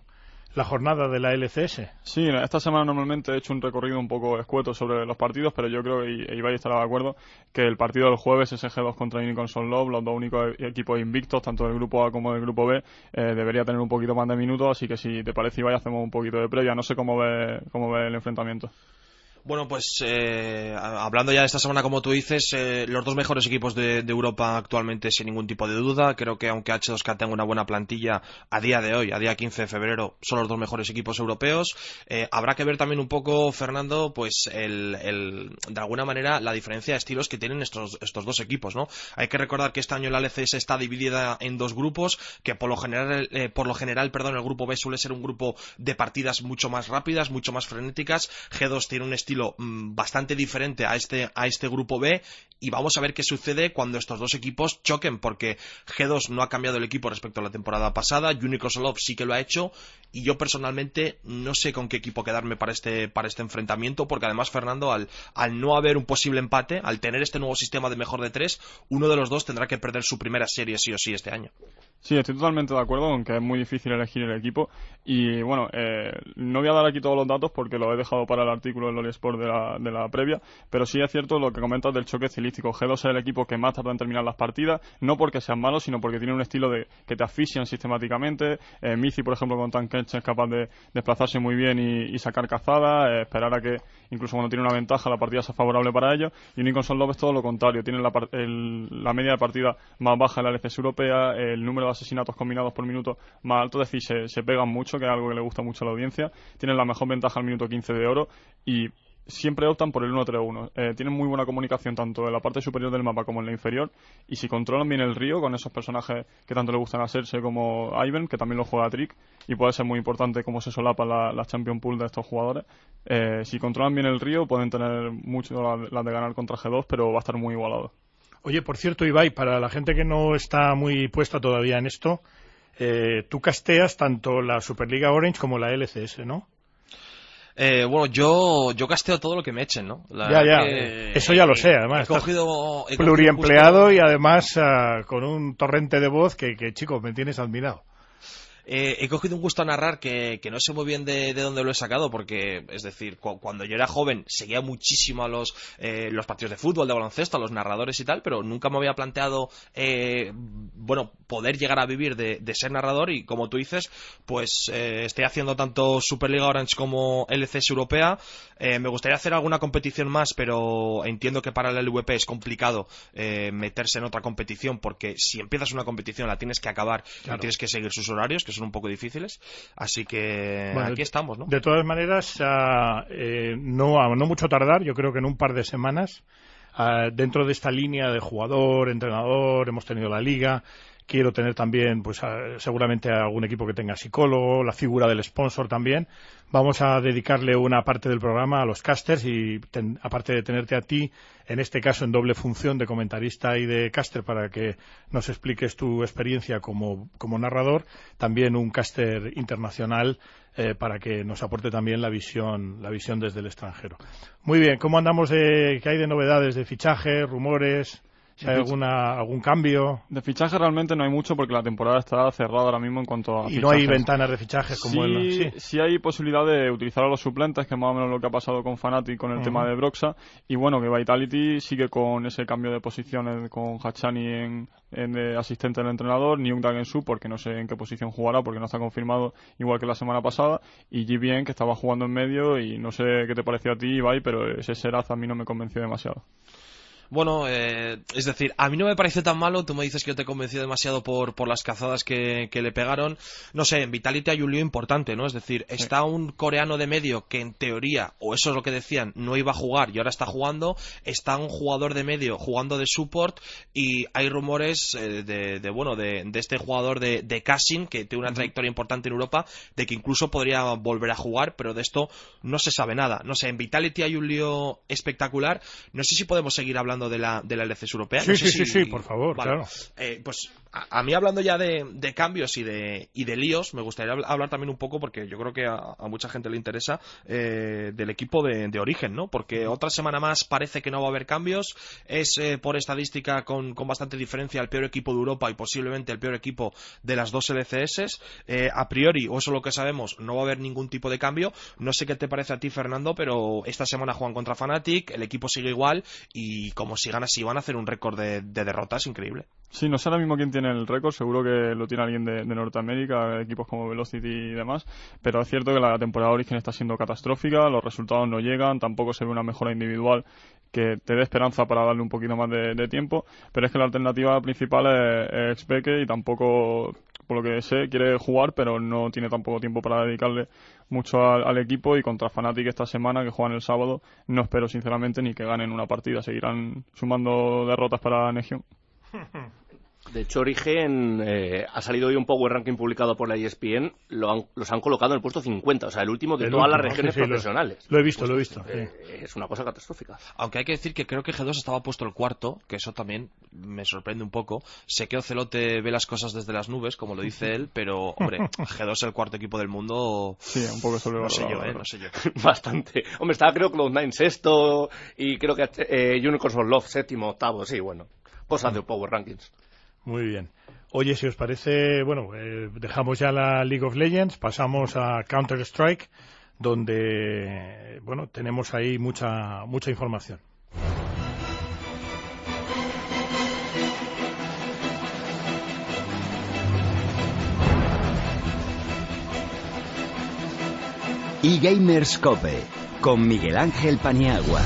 la jornada de la LCS. Sí, esta semana normalmente he hecho un recorrido un poco escueto sobre los partidos, pero yo creo, y Ibai estará de acuerdo, que el partido del jueves, ese G2 contra Unicorn Love, los dos únicos equipos invictos, tanto del grupo A como del grupo B, eh, debería tener un poquito más de minutos, así que si te parece Ibai hacemos un poquito de previa. No sé cómo ve, cómo ve el enfrentamiento. Bueno, pues eh, hablando ya de esta semana, como tú dices, eh, los dos mejores equipos de, Europa actualmente, sin ningún tipo de duda. Creo que aunque H2K tenga una buena plantilla a día de hoy, a día 15 de febrero, son los dos mejores equipos europeos. Eh, habrá que ver también un poco, Fernando, pues el, el, de alguna manera la diferencia de estilos que tienen estos, estos dos equipos, ¿no? Hay que recordar que este año la LCS está dividida en dos grupos, que por lo general, por lo general, perdón, el grupo B suele ser un grupo de partidas mucho más rápidas, mucho más frenéticas. G2 tiene un estilo Mm, bastante diferente a este, a este grupo B y vamos a ver qué sucede cuando estos dos equipos choquen porque G2 no ha cambiado el equipo respecto a la temporada pasada, Unicosolov sí que lo ha hecho y yo personalmente no sé con qué equipo quedarme para este, para este enfrentamiento porque además Fernando al, al no haber un posible empate, al tener este nuevo sistema de mejor de tres, uno de los dos tendrá que perder su primera serie sí o sí este año. Sí, estoy totalmente de acuerdo con que es muy difícil elegir el equipo. Y bueno, eh, no voy a dar aquí todos los datos porque lo he dejado para el artículo del Loli Sport de la, de la previa. Pero sí es cierto lo que comentas del choque estilístico. G2 es el equipo que más tarda en terminar las partidas. No porque sean malos, sino porque tienen un estilo de que te asfixian sistemáticamente. Eh, Mizi, por ejemplo, con Tankench es capaz de desplazarse muy bien y, sacar cazada. Eh, esperar a que incluso cuando tiene una ventaja la partida sea favorable para ellos. Y Love es todo lo contrario. Tienen la, la media de partida más baja en la LCS europea. El número de asesinatos combinados por minuto más alto, es decir, se, pegan mucho, que es algo que le gusta mucho a la audiencia. Tienen la mejor ventaja al minuto 15 de oro y siempre optan por el 1-3-1. Eh, tienen muy buena comunicación tanto en la parte superior del mapa como en la inferior. Y si controlan bien el río con esos personajes que tanto le gustan hacerse como Ivan, que también lo juega Trick, y puede ser muy importante cómo se solapa la, la Champion Pool de estos jugadores. Eh, si controlan bien el río, pueden tener mucho la, de ganar contra G2, pero va a estar muy igualado. Oye, por cierto, Ibai, para la gente que no está muy puesta todavía en esto, eh, tú casteas tanto la Superliga Orange como la LCS, ¿no? Eh, bueno, yo, yo casteo todo lo que me echen, ¿no? ya, ya. Eso ya lo sé, además. He cogido, pluriempleado y además ah, con un torrente de voz que, que, chico, me tienes admirado. Eh, he cogido un gusto a narrar que, no sé muy bien de, dónde lo he sacado, porque, es decir, cuando yo era joven seguía muchísimo a los, eh, los partidos de fútbol, de baloncesto, a los narradores y tal, pero nunca me había planteado, eh, bueno, poder llegar a vivir de, ser narrador y, como tú dices, pues estoy haciendo tanto Superliga Orange como LCS Europea. me gustaría hacer alguna competición más, pero entiendo que para el LVP es complicado meterse en otra competición, porque si empiezas una competición la tienes que acabar y tienes que seguir sus horarios, que son un poco difíciles. Así que aquí estamos, ¿no? De todas maneras, eh, no, no mucho tardar, yo creo que en un par de semanas, ah, dentro de esta línea de jugador, entrenador, hemos tenido la liga, quiero tener también, pues seguramente algún equipo que tenga psicólogo, la figura del sponsor también. Vamos a dedicarle una parte del programa a los casters y aparte de tenerte a ti, en este caso en doble función de comentarista y de caster para que nos expliques tu experiencia como, como narrador, también un caster internacional eh, para que nos aporte también la visión, la visión desde el extranjero. Muy bien, ¿cómo andamos de, qué hay de novedades de fichaje, rumores? Si hay alguna, algún cambio. De fichaje realmente no hay mucho porque la temporada está cerrada ahora mismo en cuanto a. Y no hay ventanas de fichajes como sí, Sí. sí hay posibilidad de utilizar a los suplentes, que es más o menos lo que ha pasado con Fanatic con el tema de Broxa. Y bueno, que Vitality sigue con ese cambio de posiciones con Hachani en, en de asistente del entrenador, ni un Su porque no sé en qué posición jugará porque no está confirmado igual que la semana pasada. Y GBN que estaba jugando en medio y no sé qué te pareció a ti, Ibai, pero ese Seraz a mí no me convenció demasiado. Bueno, eh, es decir, a mí no me parece tan malo. Tú me dices que yo te convencí demasiado por, por las cazadas que, que, le pegaron. No sé, en Vitality hay un lío importante, ¿no? Es decir, está un coreano de medio que en teoría, o eso es lo que decían, no iba a jugar y ahora está jugando. Está un jugador de medio jugando de support y hay rumores eh, de, de, bueno, de, de, este jugador de, de Cassin, que tiene una trayectoria importante en Europa, de que incluso podría volver a jugar, pero de esto no se sabe nada. No sé, en Vitality hay un lío espectacular. No sé si podemos seguir hablando de la, de la LCS europea. Sí, sí, sí, por favor, claro. Eh, pues a, mí hablando ya de, cambios y de, y de líos, me gustaría hablar también un poco, porque yo creo que a, mucha gente le interesa, eh, del equipo de, origen, ¿no? Porque otra semana más parece que no va a haber cambios, es eh, por estadística con, bastante diferencia el peor equipo de Europa y posiblemente el peor equipo de las dos LCS. Eh, a priori, o eso es lo que sabemos, no va a haber ningún tipo de cambio. No sé qué te parece a ti, Fernando, pero esta semana juegan contra Fnatic, el equipo sigue igual y como sigan así van a hacer un récord de, de derrotas increíble. Sí, no sé ahora mismo quién tiene el récord, seguro que lo tiene alguien de, Norteamérica, equipos como Velocity y demás, pero es cierto que la temporada Origen está siendo catastrófica, los resultados no llegan, tampoco se ve una mejora individual que te dé esperanza para darle un poquito más de, tiempo, pero es que la alternativa principal es, es y tampoco, por lo que sé, quiere jugar, pero no tiene tampoco tiempo para dedicarle mucho al, equipo y contra Fnatic esta semana que juegan el sábado, no espero sinceramente ni que ganen una partida, seguirán sumando derrotas para Negion. De hecho, Origen eh, ha salido hoy un Power Ranking publicado por la ESPN, lo los han colocado en el puesto 50, o sea, el último de todas las regiones profesionales. Lo, he visto, lo he visto. Eh, es una cosa catastrófica. Aunque hay que decir que creo que G2 estaba puesto el cuarto, que eso también me sorprende un poco. Sé que Ocelote ve las cosas desde las nubes, como lo dice él, pero, hombre, G2 es el cuarto equipo del mundo. Sí, un poco sobre No sé yo, ¿eh? No sé yo. Bastante. Hombre, estaba creo que Cloud9 sexto y creo que eh, Unicorns of Love séptimo, octavo, sí, bueno. Cosas de Power Rankings. Muy bien. Oye, si os parece, bueno, eh, dejamos ya la League of Legends, pasamos a Counter Strike, donde, bueno, tenemos ahí mucha mucha información. eGamerscope con Miguel Ángel Paniagua.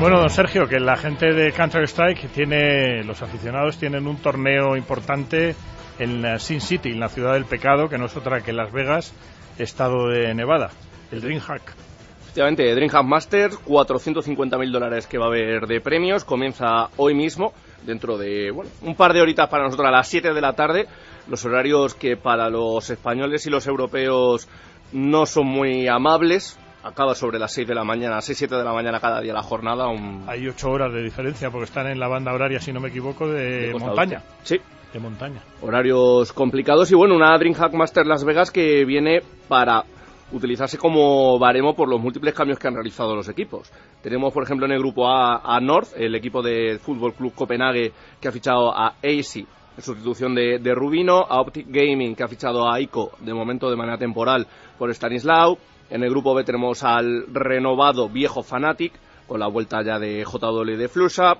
Bueno, don Sergio, que la gente de Counter-Strike tiene, los aficionados tienen un torneo importante en Sin City, en la ciudad del pecado, que no es otra que Las Vegas, estado de Nevada, el DreamHack. Efectivamente, DreamHack Masters, 450.000 dólares que va a haber de premios, comienza hoy mismo, dentro de bueno, un par de horitas para nosotros a las 7 de la tarde, los horarios que para los españoles y los europeos no son muy amables, acaba sobre las 6 de la mañana, 6, 7 de la mañana cada día la jornada. Hay 8 horas de diferencia porque están en la banda horaria, si no me equivoco, de, montaña. Sí. De montaña. Horarios complicados y bueno, una DreamHack Master Las Vegas que viene para utilizarse como baremo por los múltiples cambios que han realizado los equipos. Tenemos, por ejemplo, en el grupo A a North, el equipo de Fútbol Club Copenhague que ha fichado a AC en sustitución de, de, Rubino, a Optic Gaming que ha fichado a ICO de momento de manera temporal por Stanislaw, en el grupo B tenemos al renovado viejo Fanatic, con la vuelta ya de JW de Flusha.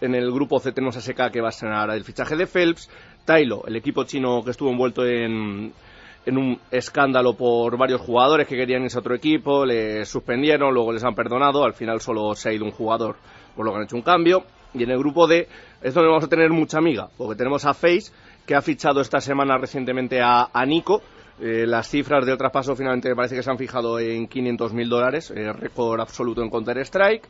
En el grupo C tenemos a SK que va a estrenar el fichaje de Phelps. Tailo, el equipo chino que estuvo envuelto en, un escándalo por varios jugadores que querían ese otro equipo, le suspendieron, luego les han perdonado, al final solo se ha ido un jugador, por lo que han hecho un cambio. Y en el grupo D es donde vamos a tener mucha amiga, porque tenemos a Face, que ha fichado esta semana recientemente a, a Nico, eh, las cifras de traspaso finalmente parece que se han fijado en 500.000 dólares, eh, récord absoluto en Counter-Strike,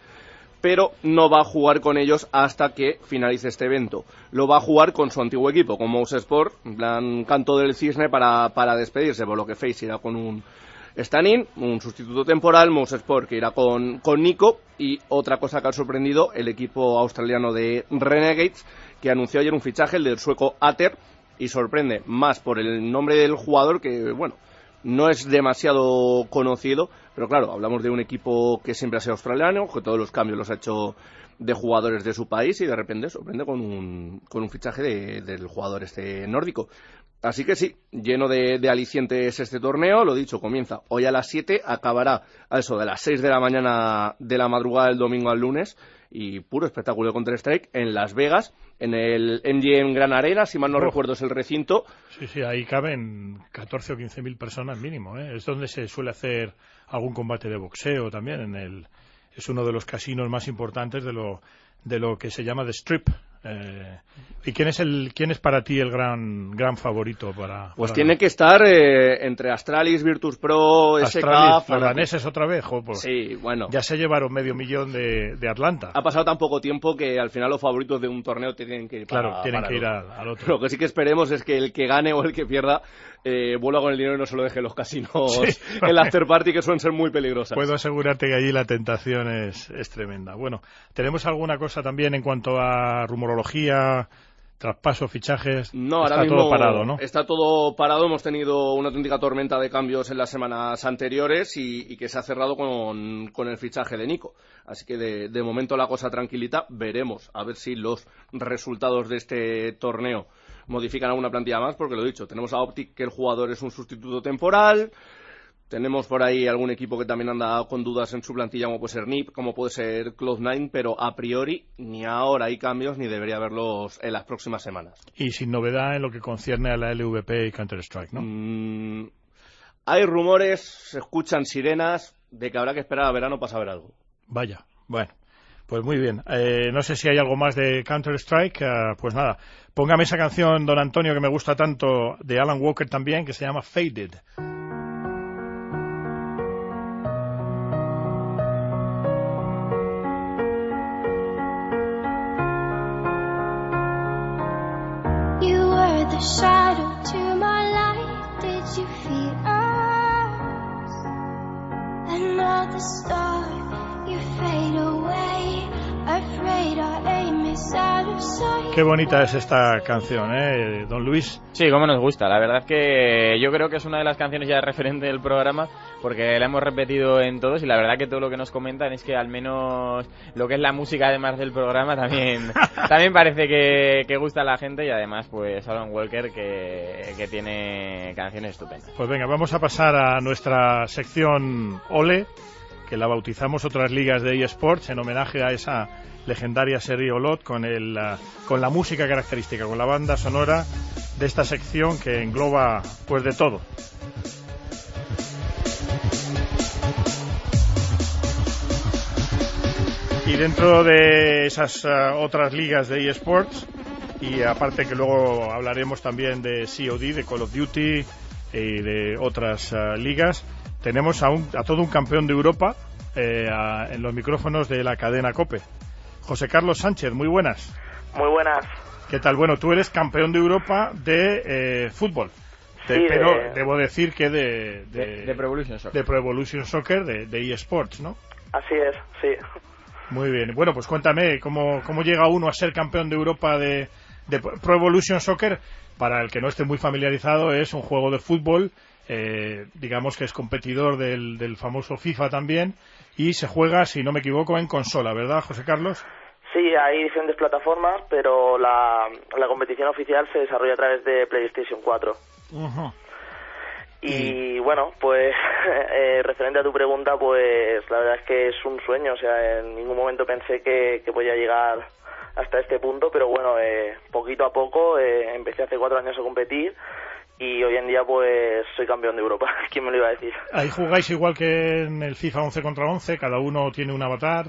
pero no va a jugar con ellos hasta que finalice este evento. Lo va a jugar con su antiguo equipo, con Mouse Sport, plan canto del cisne para, para despedirse, por lo que Face irá con un stand un sustituto temporal, Mouse Sport que irá con, con Nico y otra cosa que ha sorprendido, el equipo australiano de Renegades, que anunció ayer un fichaje, el del sueco Ater, y sorprende más por el nombre del jugador que, bueno, no es demasiado conocido, pero claro, hablamos de un equipo que siempre ha sido australiano, que todos los cambios los ha hecho de jugadores de su país y de repente sorprende con un, con un fichaje del jugador este nórdico. Así que sí, lleno de, de, alicientes este torneo, lo dicho, comienza hoy a las 7, acabará a eso de las 6 de la mañana de la madrugada del domingo al lunes y puro espectáculo de Counter-Strike en Las Vegas, en el MGM Gran Arena, si mal no recuerdo es el recinto. Sí, sí, ahí caben 14 o 15 mil personas mínimo, ¿eh? es donde se suele hacer algún combate de boxeo también, en el, es uno de los casinos más importantes de lo, de lo que se llama The Strip, Eh, ¿Y quién es el quién es para ti el gran gran favorito para? Pues para- tiene que estar eh, entre Astralis, Virtus Pro, Astralis, SK. los daneses otra vez, jo, pues Sí, bueno. ya se llevaron medio millón de, de Atlanta. Ha pasado tan poco tiempo que al final los favoritos de un torneo tienen que ir para, Claro, tienen para que ir al, al otro. Lo que sí que esperemos es que el que gane o el que pierda eh, vuelva con el dinero y no se lo deje en los casinos Sí. en la after party que suelen ser muy peligrosas. Puedo asegurarte que allí la tentación es, es tremenda. Bueno, ¿tenemos alguna cosa también en cuanto a rumorología, traspaso, fichajes? No, Está mismo todo parado, ¿no? está todo parado. Hemos tenido una auténtica tormenta de cambios en las semanas anteriores y, y que se ha cerrado con, con el fichaje de Nico. Así que de, de momento la cosa tranquilita. Veremos a ver si los resultados de este torneo modifican alguna plantilla más, porque lo he dicho, tenemos a Optic que el jugador es un sustituto temporal. Tenemos por ahí algún equipo que también anda con dudas en su plantilla, como puede ser NIP, como puede ser Cloud9, pero a priori ni ahora hay cambios ni debería haberlos en las próximas semanas. Y sin novedad en lo que concierne a la LVP y Counter-Strike, ¿no? Mm, hay rumores, se escuchan sirenas de que habrá que esperar a verano para saber algo. Vaya, bueno. Pues muy bien. Eh, no sé si hay algo más de Counter-Strike. eh, pues nada, póngame esa canción, don Antonio, que me gusta tanto, de Alan Walker también, que se llama Faded. Shadow to my light. Did you feel us? Another star, you fade away. Afraid our aim is out of sight. Qué bonita es esta canción, ¿eh, don Luis? Sí, como nos gusta. La verdad es que yo creo que es una de las canciones ya referente del programa porque la hemos repetido en todos y la verdad que todo lo que nos comentan es que al menos lo que es la música además del programa también también parece que, que gusta a la gente y además pues Alan Walker que, que tiene canciones estupendas. Pues venga, vamos a pasar a nuestra sección Ole, que la bautizamos otras ligas de eSports en homenaje a esa legendaria serie Olot con, el, con la música característica, con la banda sonora de esta sección que engloba pues de todo. Y dentro de esas ah, otras ligas de eSports, y aparte que luego hablaremos también de COD, de Call of Duty y de otras ah, ligas, tenemos a, un- a todo un campeón de Europa eh, a- en los micrófonos de la cadena COPE. José Carlos Sánchez, muy buenas. Muy buenas. ¿Qué tal? Bueno, tú eres campeón de Europa de eh, fútbol. De- Sí, de- pero debo decir que de, de, De Pro Evolution Soccer. de Pro Evolution Soccer, de, de eSports, ¿no? Así es, sí. Muy bien. Bueno, pues cuéntame cómo, cómo llega uno a ser campeón de Europa de, de Pro Evolution Soccer. Para el que no esté muy familiarizado, es un juego de fútbol, eh, digamos que es competidor del, del famoso FIFA también, y se juega, si no me equivoco, en consola, ¿verdad, José Carlos? Sí, hay diferentes plataformas, pero la, la competición oficial se desarrolla a través de PlayStation 4. Ujú. Y bueno, pues eh, referente a tu pregunta, pues la verdad es que es un sueño, o sea, en ningún momento pensé que, que podía llegar hasta este punto, pero bueno, eh, poquito a poco eh, empecé hace cuatro años a competir y hoy en día pues soy campeón de Europa, ¿quién me lo iba a decir? Ahí jugáis igual que en el FIFA 11 contra 11, cada uno tiene un avatar,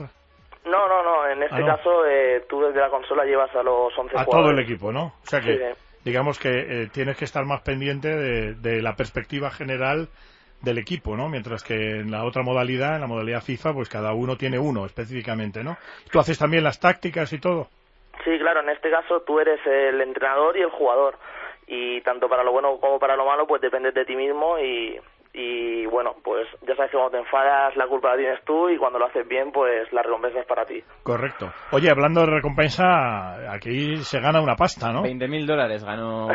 No, no, no, en este Ah, no. caso eh, tú desde la consola llevas a los 11 a jugadores. todo el equipo, ¿no? O sea que, Sí, sí. Digamos que eh, tienes que estar más pendiente de, de la perspectiva general del equipo, ¿no? Mientras que en la otra modalidad, en la modalidad FIFA, pues cada uno tiene uno específicamente, ¿no? ¿Tú haces también las tácticas y todo? Sí, claro, en este caso tú eres el entrenador y el jugador. Y tanto para lo bueno como para lo malo, pues dependes de ti mismo y, y bueno, pues ya sabes que cuando te enfadas la culpa la tienes tú y cuando lo haces bien, pues la recompensa es para ti. Correcto. Oye, hablando de recompensa, aquí se gana una pasta, ¿no? 20.000 dólares ganó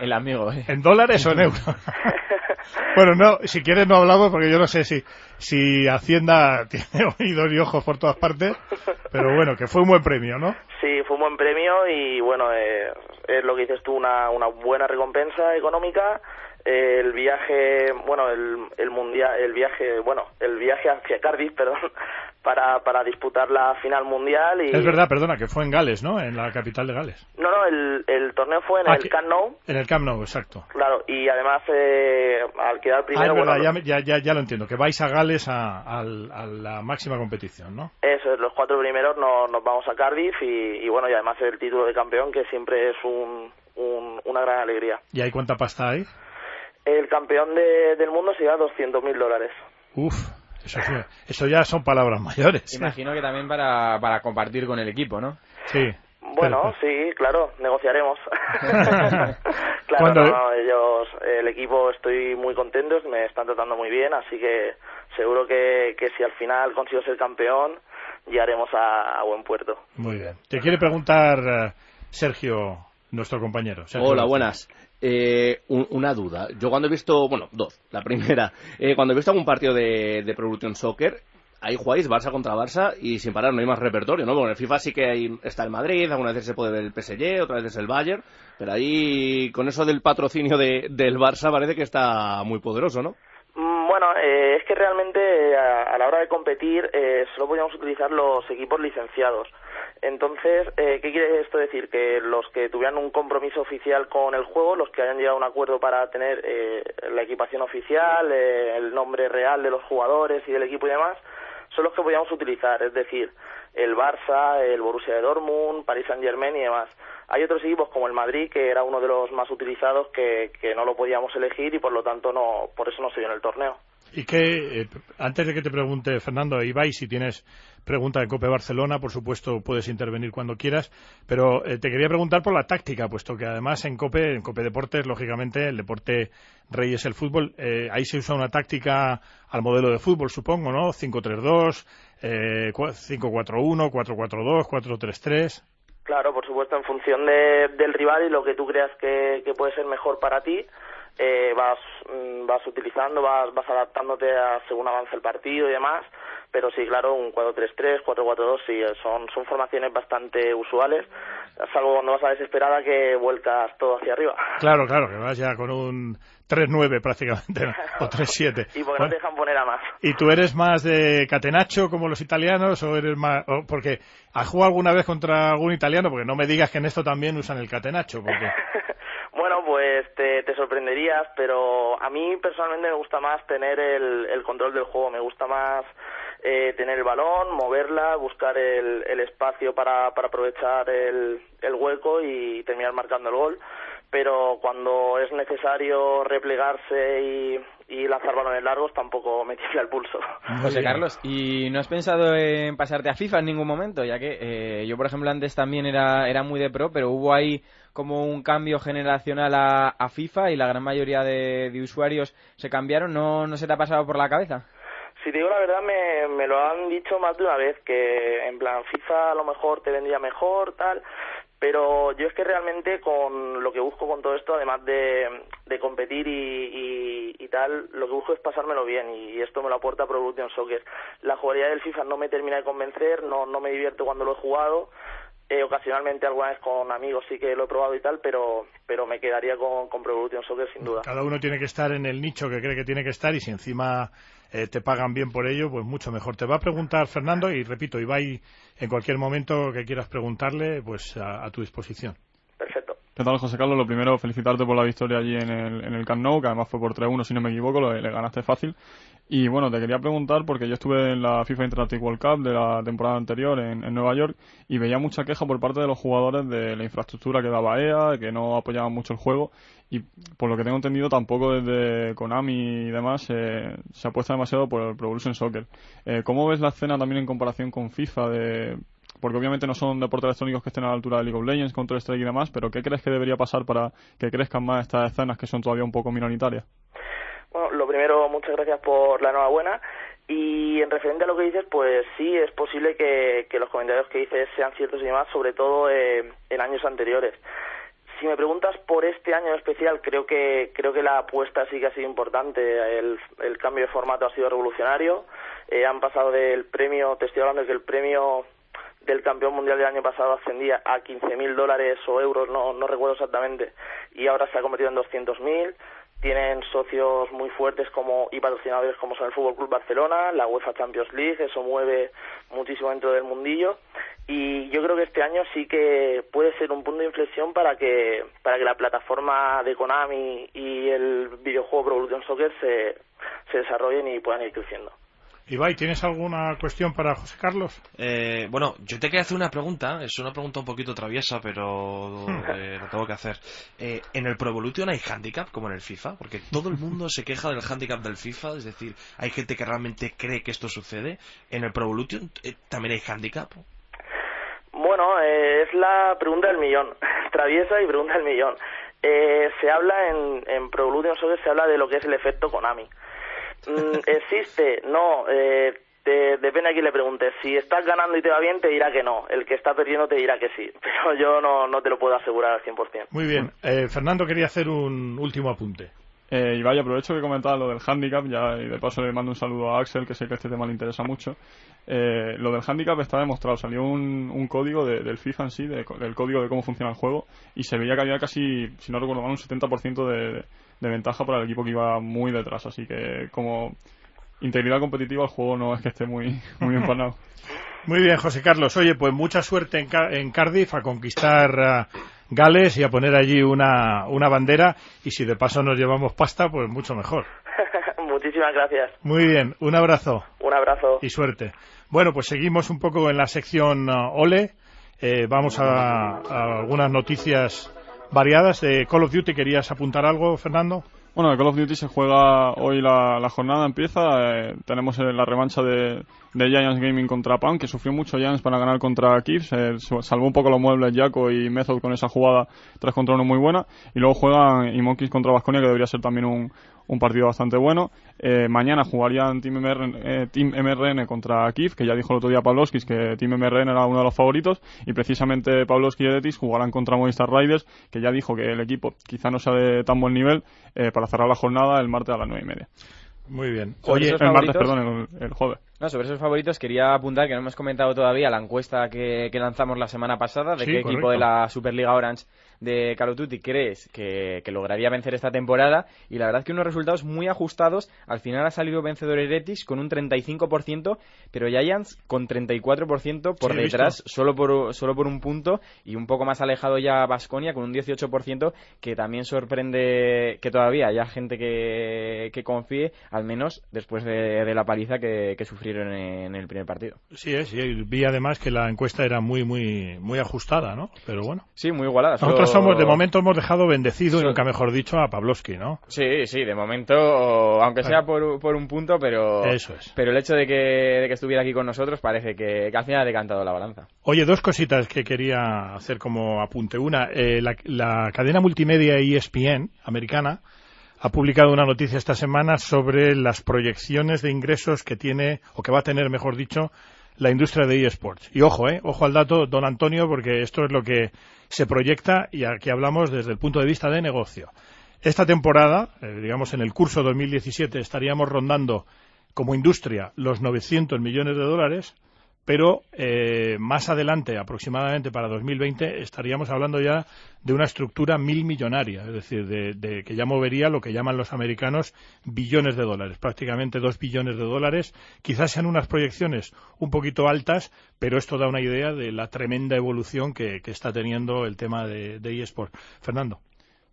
el amigo. ¿eh? ¿En dólares o en euros? bueno, no, si quieres no hablamos porque yo no sé si, si Hacienda tiene oídos y ojos por todas partes, pero bueno, que fue un buen premio, ¿no? Sí, fue un buen premio y bueno, eh, es lo que dices tú, una, una buena recompensa económica. El viaje, bueno, el, el mundial, el viaje, bueno, el viaje hacia Cardiff, perdón, para, para disputar la final mundial y Es verdad, perdona, que fue en Gales, ¿no? En la capital de Gales. no, no, el, el torneo fue en Ah, el que- Camp Nou, En el Camp Nou, exacto. claro, y además eh, al quedar Ah, primero, es verdad, bueno, ya, ya, ya, lo entiendo, que vais a Gales a, al- a la máxima competición, ¿no? Eso es, los cuatro primeros nos, nos vamos a Cardiff y, y, bueno, y además el título de campeón que siempre es un, un, una gran alegría. ¿Y hay cuánta pasta hay? El campeón de, del mundo se lleva 200 mil dólares. Uf, eso, eso, ya son palabras mayores. Imagino que también para, para compartir con el equipo, ¿no? Sí. Bueno, sí, claro, negociaremos. claro, no, ellos, el equipo, estoy muy contento, me están tratando muy bien, así que seguro que, que si al final consigo ser campeón, llegaremos a, a buen puerto. Muy bien. Te quiere preguntar eh, Sergio, nuestro compañero. Sergio Hola, buenas. Eh, un, una duda. Yo cuando he visto, bueno, dos. La primera, eh, cuando he visto algún partido de, de Soccer, ahí jugáis Barça contra Barça y sin parar no hay más repertorio, ¿no? Porque en el FIFA sí que hay, está el Madrid, algunas veces se puede ver el PSG, otras veces el Bayern, pero ahí con eso del patrocinio de, del Barça parece que está muy poderoso, ¿no? Bueno, eh, es que realmente a, a, la hora de competir eh, solo podíamos utilizar los equipos licenciados. Entonces, eh, ¿qué quiere esto decir? Que los que tuvieran un compromiso oficial con el juego, los que hayan llegado a un acuerdo para tener eh, la equipación oficial, eh, el nombre real de los jugadores y del equipo y demás, son los que podíamos utilizar. Es decir, el Barça, el Borussia de Dortmund, Paris Saint Germain y demás. Hay otros equipos como el Madrid, que era uno de los más utilizados, que, que no lo podíamos elegir y por lo tanto no, por eso no se dio en el torneo. Y que, eh, antes de que te pregunte, Fernando, Ibai, si tienes pregunta de Cope Barcelona, por supuesto puedes intervenir cuando quieras, pero eh, te quería preguntar por la táctica, puesto que además en Cope, en Cope Deportes, lógicamente, el deporte rey es el fútbol, eh, ahí se usa una táctica al modelo de fútbol, supongo, ¿no? 5-3-2, eh, 5-4-1, 4-4-2, 4-3-3. Claro, por supuesto, en función de, del rival y lo que tú creas que puede ser mejor para ti, eh, vas, vas utilizando, vas, vas adaptándote a según avanza el partido y demás. Pero sí, claro, un 4-3-3, 4-4-2, sí, son, son formaciones bastante usuales, salvo cuando vas a desesperada que vuelcas todo hacia arriba. Claro, claro, que vas ya con un 3-9 prácticamente, ¿no? o 3-7. y porque bueno, no te dejan poner a más. ¿Y tú eres más de catenacho como los italianos o eres más...? O porque ¿has jugado alguna vez contra algún italiano? Porque no me digas que en esto también usan el catenacho, porque... Bueno, pues te, sorprenderías, pero a mí personalmente me gusta más tener el, el control del juego, me gusta más eh, tener el balón, moverla, buscar el, el espacio para, para aprovechar el hueco y terminar marcando el gol. Pero cuando es necesario replegarse y, y lanzar balones largos, tampoco me tiembla el pulso. José Carlos, ¿y no has pensado en pasarte a FIFA en ningún momento? Ya que eh, yo, por ejemplo, antes también era, era muy de pro, pero hubo ahí como un cambio generacional a, a FIFA y la gran mayoría de, de usuarios se cambiaron. ¿No, ¿No se te ha pasado por la cabeza? Si te digo la verdad, me, me lo han dicho más de una vez, que en plan FIFA a lo mejor te vendría mejor, tal, pero yo es que realmente con lo que busco con todo esto, además de, de competir y, y, y, tal, lo que busco es pasármelo bien y esto me lo aporta Pro Evolution Soccer. La jugabilidad del FIFA no me termina de convencer, no, no me divierto cuando lo he jugado, eh, ocasionalmente alguna vez con amigos sí que lo he probado y tal, pero, pero me quedaría con, con Pro Evolution Soccer sin duda. Cada uno tiene que estar en el nicho que cree que tiene que estar y si encima eh, te pagan bien por ello, pues mucho mejor. Te va a preguntar Fernando y repito, Ibai, en cualquier momento que quieras preguntarle, pues a, a tu disposición. ¿Qué tal, José Carlos? Lo primero, felicitarte por la victoria allí en el, en el Camp Nou, que además fue por 3-1, si no me equivoco, lo, le ganaste fácil. Y bueno, te quería preguntar, porque yo estuve en la FIFA Interactive World Cup de la temporada anterior en, en, Nueva York y veía mucha queja por parte de los jugadores de la infraestructura que daba EA, que no apoyaban mucho el juego. Y por lo que tengo entendido, tampoco desde Konami y demás eh, se apuesta demasiado por el Pro Evolution Soccer. Eh, ¿Cómo ves la escena también en comparación con FIFA de porque obviamente no son deportes electrónicos que estén a la altura de League of Legends, Counter Strike y demás, pero ¿qué crees que debería pasar para que crezcan más estas escenas que son todavía un poco minoritarias? Bueno, lo primero, muchas gracias por la enhorabuena. Y en referente a lo que dices, pues sí, es posible que, que los comentarios que dices sean ciertos y demás, sobre todo eh, en años anteriores. Si me preguntas por este año en especial, creo que creo que la apuesta sí que ha sido importante. El, el cambio de formato ha sido revolucionario. Eh, han pasado del premio, te estoy hablando de que el premio del campeón mundial del año pasado ascendía a 15.000 dólares o euros, no, no recuerdo exactamente, y ahora se ha convertido en 200.000 tienen socios muy fuertes como y patrocinadores como son el Fútbol Club Barcelona, la UEFA Champions League, eso mueve muchísimo dentro del mundillo y yo creo que este año sí que puede ser un punto de inflexión para que para que la plataforma de Konami y el videojuego Pro Evolution Soccer se, se desarrollen y puedan ir creciendo. Ibai, ¿tienes alguna cuestión para José Carlos? Eh, bueno, yo te quería hacer una pregunta, es una pregunta un poquito traviesa, pero eh, lo tengo que hacer. Eh, ¿En el Pro Evolution hay handicap como en el FIFA? Porque todo el mundo se queja del handicap del FIFA, es decir, hay gente que realmente cree que esto sucede. ¿En el Pro Evolution eh, también hay handicap? Bueno, eh, es la pregunta del millón, traviesa y pregunta del millón. Eh, se habla en, en Pro Evolution Soccer, se habla de lo que es el efecto Konami. Mm, ¿Existe? No. Eh, te- depende a quién le preguntes. Si estás ganando y te va bien, te dirá que no. El que está perdiendo te dirá que sí. Pero yo no, no te lo puedo asegurar al 100%. Muy bien. Eh, Fernando quería hacer un último apunte. Eh, y vaya, aprovecho que comentaba lo del handicap, ya y de paso le mando un saludo a Axel, que sé que este tema le interesa mucho. Eh, lo del handicap está demostrado, salió un, un código de- del FIFA en sí, de- del código de cómo funciona el juego, y se veía que había casi, si no recuerdo mal, un 70% de, de ventaja para el equipo que iba muy detrás, así que como integridad competitiva el juego no es que esté muy, muy empanado. Muy bien, José Carlos. Oye, pues mucha suerte en, Ca- en Cardiff a conquistar Gales y a poner allí una, una bandera. Y si de paso nos llevamos pasta, pues mucho mejor. Muchísimas gracias. Muy bien, un abrazo Un abrazo. y suerte. Bueno, pues seguimos un poco en la sección ah, Ole. Eh, vamos a, a algunas noticias variadas. De Call of Duty, ¿querías apuntar algo, Fernando? Bueno, Call of Duty se juega hoy la, jornada, empieza. eh, tenemos la revancha de, de Giants Gaming contra Pound, que sufrió mucho Giants para ganar contra Kips. eh, salvó un poco los muebles Jaco y Method con esa jugada 3 contra 1 muy buena. Y luego juegan Monkeys contra Vasconia, que debería ser también un, un partido bastante bueno. Eh, mañana jugarían Team MRN, eh, Team MRN contra Kiev, que ya dijo el otro día Pavlovskis que Team MRN era uno de los favoritos, y precisamente Pavlovsky y Edetis jugarán contra Movistar Riders, que ya dijo que el equipo quizá no sea de tan buen nivel, eh, para cerrar la jornada el martes a las nueve y media. Muy bien. Sobre Oye, esos el martes, favoritos- perdón, el, el jueves. No, sobre esos favoritos quería apuntar que no hemos comentado todavía la encuesta que, que lanzamos la semana pasada de Sí, qué equipo de la Superliga Orange de Call of Duty crees que, que lograría vencer esta temporada y la verdad que unos resultados muy ajustados. Al final ha salido vencedor Eretis con un 35%, pero Giants con 34% por Sí, detrás, solo por, solo por un punto y un poco más alejado ya Vasconia con un 18% que también sorprende que todavía haya gente que, que confíe, al menos después de, de la paliza que, que sufrieron en el primer partido. Sí, eh, sí, vi además que la encuesta era muy, muy, muy ajustada, ¿no? Pero bueno. Sí, muy igualada. De momento, hemos dejado bendecido, y Sí. nunca mejor dicho, a Pavlovsky, ¿no? Sí, sí, de momento, aunque sea por, por un punto, pero, Eso es. pero el hecho de que, de que estuviera aquí con nosotros parece que, que al final ha decantado la balanza. Oye, dos cositas que quería hacer como apunte. Una, eh, la, la cadena multimedia ESPN americana ha publicado una noticia esta semana sobre las proyecciones de ingresos que tiene, o que va a tener, mejor dicho, la industria de eSports. Y ojo, eh, ojo al dato, don Antonio, porque esto es lo que se proyecta y aquí hablamos desde el punto de vista de negocio. Esta temporada, eh, digamos en el curso 2017, estaríamos rondando como industria los 900 millones de dólares, pero eh, más adelante, aproximadamente para 2020, estaríamos hablando ya de una estructura mil millonaria, es decir, de, que ya movería lo que llaman los americanos billones de dólares, prácticamente dos billones de dólares. Quizás sean unas proyecciones un poquito altas, pero esto da una idea de la tremenda evolución que, que está teniendo el tema de, de eSport. Fernando.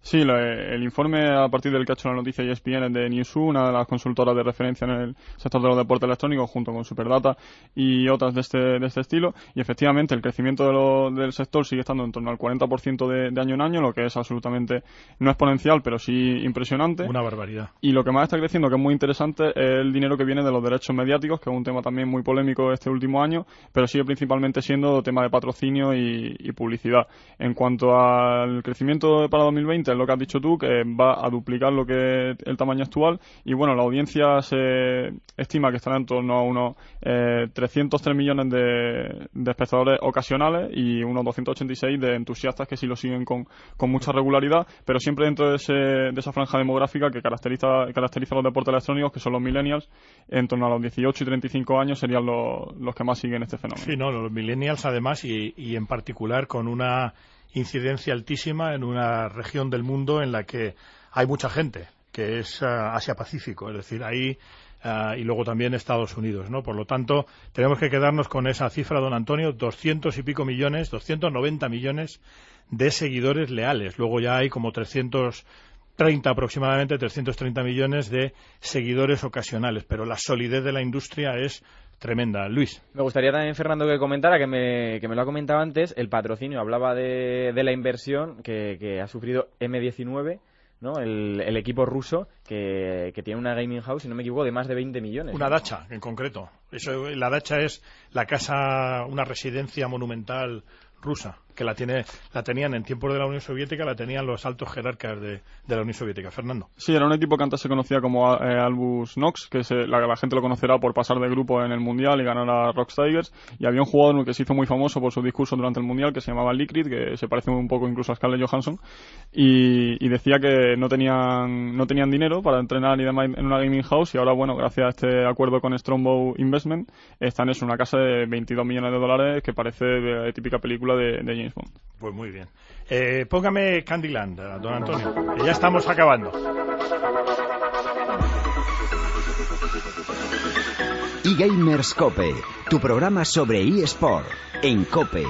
Sí, lo- el informe a partir del que ha hecho la noticia ESPN es de Newzoo, una de las consultoras de referencia en el sector de los deportes electrónicos, junto con Superdata y otras de este, de este estilo. Y efectivamente, el crecimiento de lo- del sector sigue estando en torno al 40% de, de año en año, lo que es absolutamente no exponencial, pero sí impresionante. Una barbaridad. Y lo que más está creciendo, que es muy interesante, es el dinero que viene de los derechos mediáticos, que es un tema también muy polémico este último año, pero sigue principalmente siendo tema de patrocinio y, y publicidad. En cuanto al crecimiento para 2020, lo que has dicho tú, que va a duplicar lo que el tamaño actual. Y bueno, la audiencia se estima que estará en torno a unos eh, 303 millones de, de espectadores ocasionales y unos 286 de entusiastas que sí lo siguen con, con mucha regularidad, pero siempre dentro de, ese, de esa franja demográfica que caracteriza, caracteriza los deportes electrónicos, que son los millennials, en torno a los 18 y 35 años serían los, los que más siguen este fenómeno. Sí, no, los millennials además y, y en particular con una incidencia altísima en una región del mundo en la que hay mucha gente, que es ah, Asia-Pacífico, es decir, ahí ah, y luego también Estados Unidos, ¿no? Por lo tanto, tenemos que quedarnos con esa cifra, don Antonio, 200 y pico millones, 290 millones de seguidores leales. Luego ya hay como 300 30 aproximadamente, 330 millones de seguidores ocasionales, pero la solidez de la industria es tremenda. Luis. Me gustaría también, Fernando, que comentara, que me, que me lo ha comentado antes, el patrocinio. Hablaba de, de la inversión que, que ha sufrido M19 ¿no? El, el, equipo ruso que, que, tiene una gaming house, si no me equivoco, de más de 20 millones. Una dacha, en concreto. Eso, la dacha es la casa, una residencia monumental rusa, que la, tiene, la tenían en tiempos de la Unión Soviética, la tenían los altos jerarcas de, de la Unión Soviética. Fernando. Sí, era un equipo que antes se conocía como eh, Albus Nox, que se, la, la, gente lo conocerá por pasar de grupo en el Mundial y ganar a Rocks Tigers. Y había un jugador que se hizo muy famoso por su discurso durante el Mundial, que se llamaba Liquid, que se parece un poco incluso a Scarlett Johansson, y, y decía que no tenían, no tenían dinero para entrenar ni demás en una gaming house, y ahora, bueno, gracias a este acuerdo con Strongbow Investment, están en una casa de 22 millones de dólares que parece de, de típica película de, de James Bond. Pues muy bien. Eh, póngame Candyland, don Antonio, que ya estamos acabando. eGamers Cope, tu programa sobre eSport en Cope.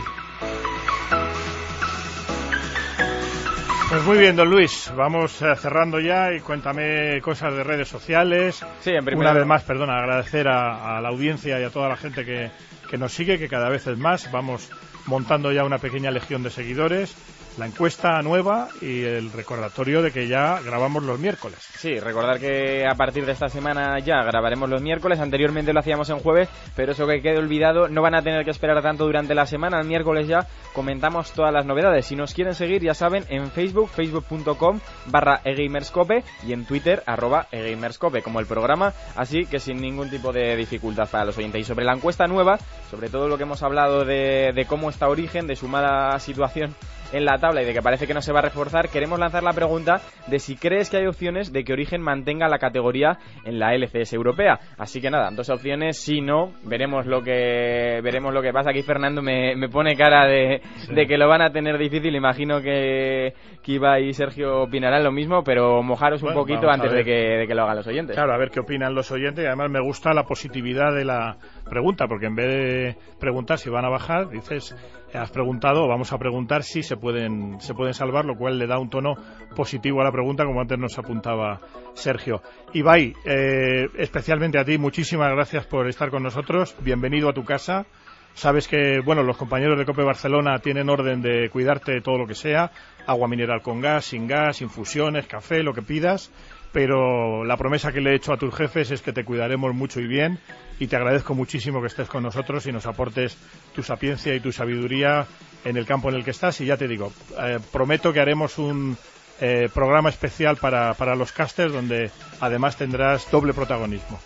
Pues muy bien, don Luis, vamos eh, cerrando ya y cuéntame cosas de redes sociales. Sí, en primer Una vez más, perdona, agradecer a, a, la audiencia y a toda la gente que, que nos sigue, que cada vez es más. Vamos montando ya una pequeña legión de seguidores, la encuesta nueva y el recordatorio de que ya grabamos los miércoles. Sí, recordar que a partir de esta semana ya grabaremos los miércoles, anteriormente lo hacíamos en jueves, pero eso que quede olvidado, no van a tener que esperar tanto durante la semana, el miércoles ya comentamos todas las novedades. Si nos quieren seguir, ya saben, en Facebook, facebook.com barra egamerscope y en Twitter, arroba egamerscope, como el programa, así que sin ningún tipo de dificultad para los oyentes. Y sobre la encuesta nueva, sobre todo lo que hemos hablado de, de cómo está Origen, de su mala situación en la tabla y de que parece que no se va a reforzar, queremos lanzar la pregunta de si crees que hay opciones de que Origen mantenga la categoría en la LCS europea. Así que nada, dos opciones, si no, veremos lo que veremos lo que pasa. Aquí Fernando me, me pone cara de, sí. de, que lo van a tener difícil. Imagino que, que Iba y Sergio opinarán lo mismo, pero mojaros bueno, un poquito antes de que, de que lo hagan los oyentes. Claro, a ver qué opinan los oyentes y además me gusta la positividad de la pregunta, porque en vez de preguntar si van a bajar, dices has preguntado, vamos a preguntar si se pueden, se pueden salvar, lo cual le da un tono positivo a la pregunta, como antes nos apuntaba Sergio. Ibai, eh, especialmente a ti, muchísimas gracias por estar con nosotros. Bienvenido a tu casa. Sabes que, bueno, los compañeros de Cope Barcelona tienen orden de cuidarte de todo lo que sea, agua mineral con gas, sin gas, infusiones, café, lo que pidas pero la promesa que le he hecho a tus jefes es que te cuidaremos mucho y bien y te agradezco muchísimo que estés con nosotros y nos aportes tu sapiencia y tu sabiduría en el campo en el que estás y ya te digo, eh, prometo que haremos un eh, programa especial para, para los casters donde además tendrás doble protagonismo.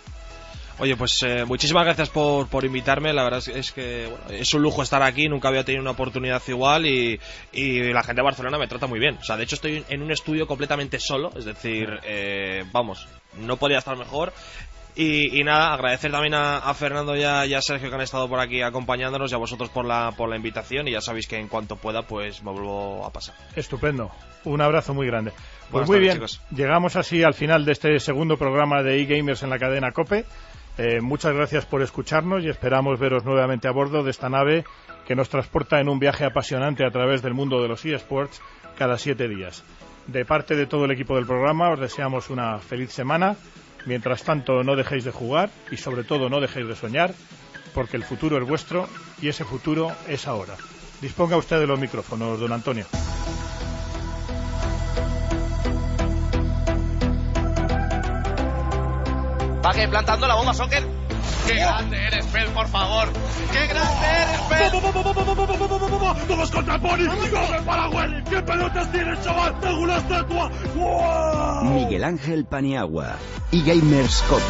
Oye, pues eh, muchísimas gracias por, por, invitarme. La verdad es, que bueno, es un lujo estar aquí. Nunca había tenido una oportunidad igual y, y, la gente de Barcelona me trata muy bien. O sea, de hecho estoy en un estudio completamente solo. Es decir, eh, vamos, no podría estar mejor. Y, y, nada, agradecer también a, a Fernando y a, y a, Sergio que han estado por aquí acompañándonos y a vosotros por la, por la invitación. Y ya sabéis que en cuanto pueda, pues me vuelvo a pasar. Estupendo. Un abrazo muy grande. Pues Buenas muy tardes, bien, chicos. llegamos así al final de este segundo programa de eGamers en la cadena COPE. Eh, muchas gracias por escucharnos y esperamos veros nuevamente a bordo de esta nave que nos transporta en un viaje apasionante a través del mundo de los eSports cada siete días. De parte de todo el equipo del programa os deseamos una feliz semana. Mientras tanto, no dejéis de jugar y sobre todo no dejéis de soñar, porque el futuro es vuestro y ese futuro es ahora. Disponga usted de los micrófonos, don Antonio. Va que plantando la bomba, Soccer. ¡Qué grande eres, Fel, por favor! ¡Qué grande eres, Fel! ¡Todos contra el Pony! ¡Corre para Willy! ¿Qué pelotas tienes, chaval? ¡Tengo una estatua! ¡Wow! Miguel Ángel Paniagua y Gamers Cope.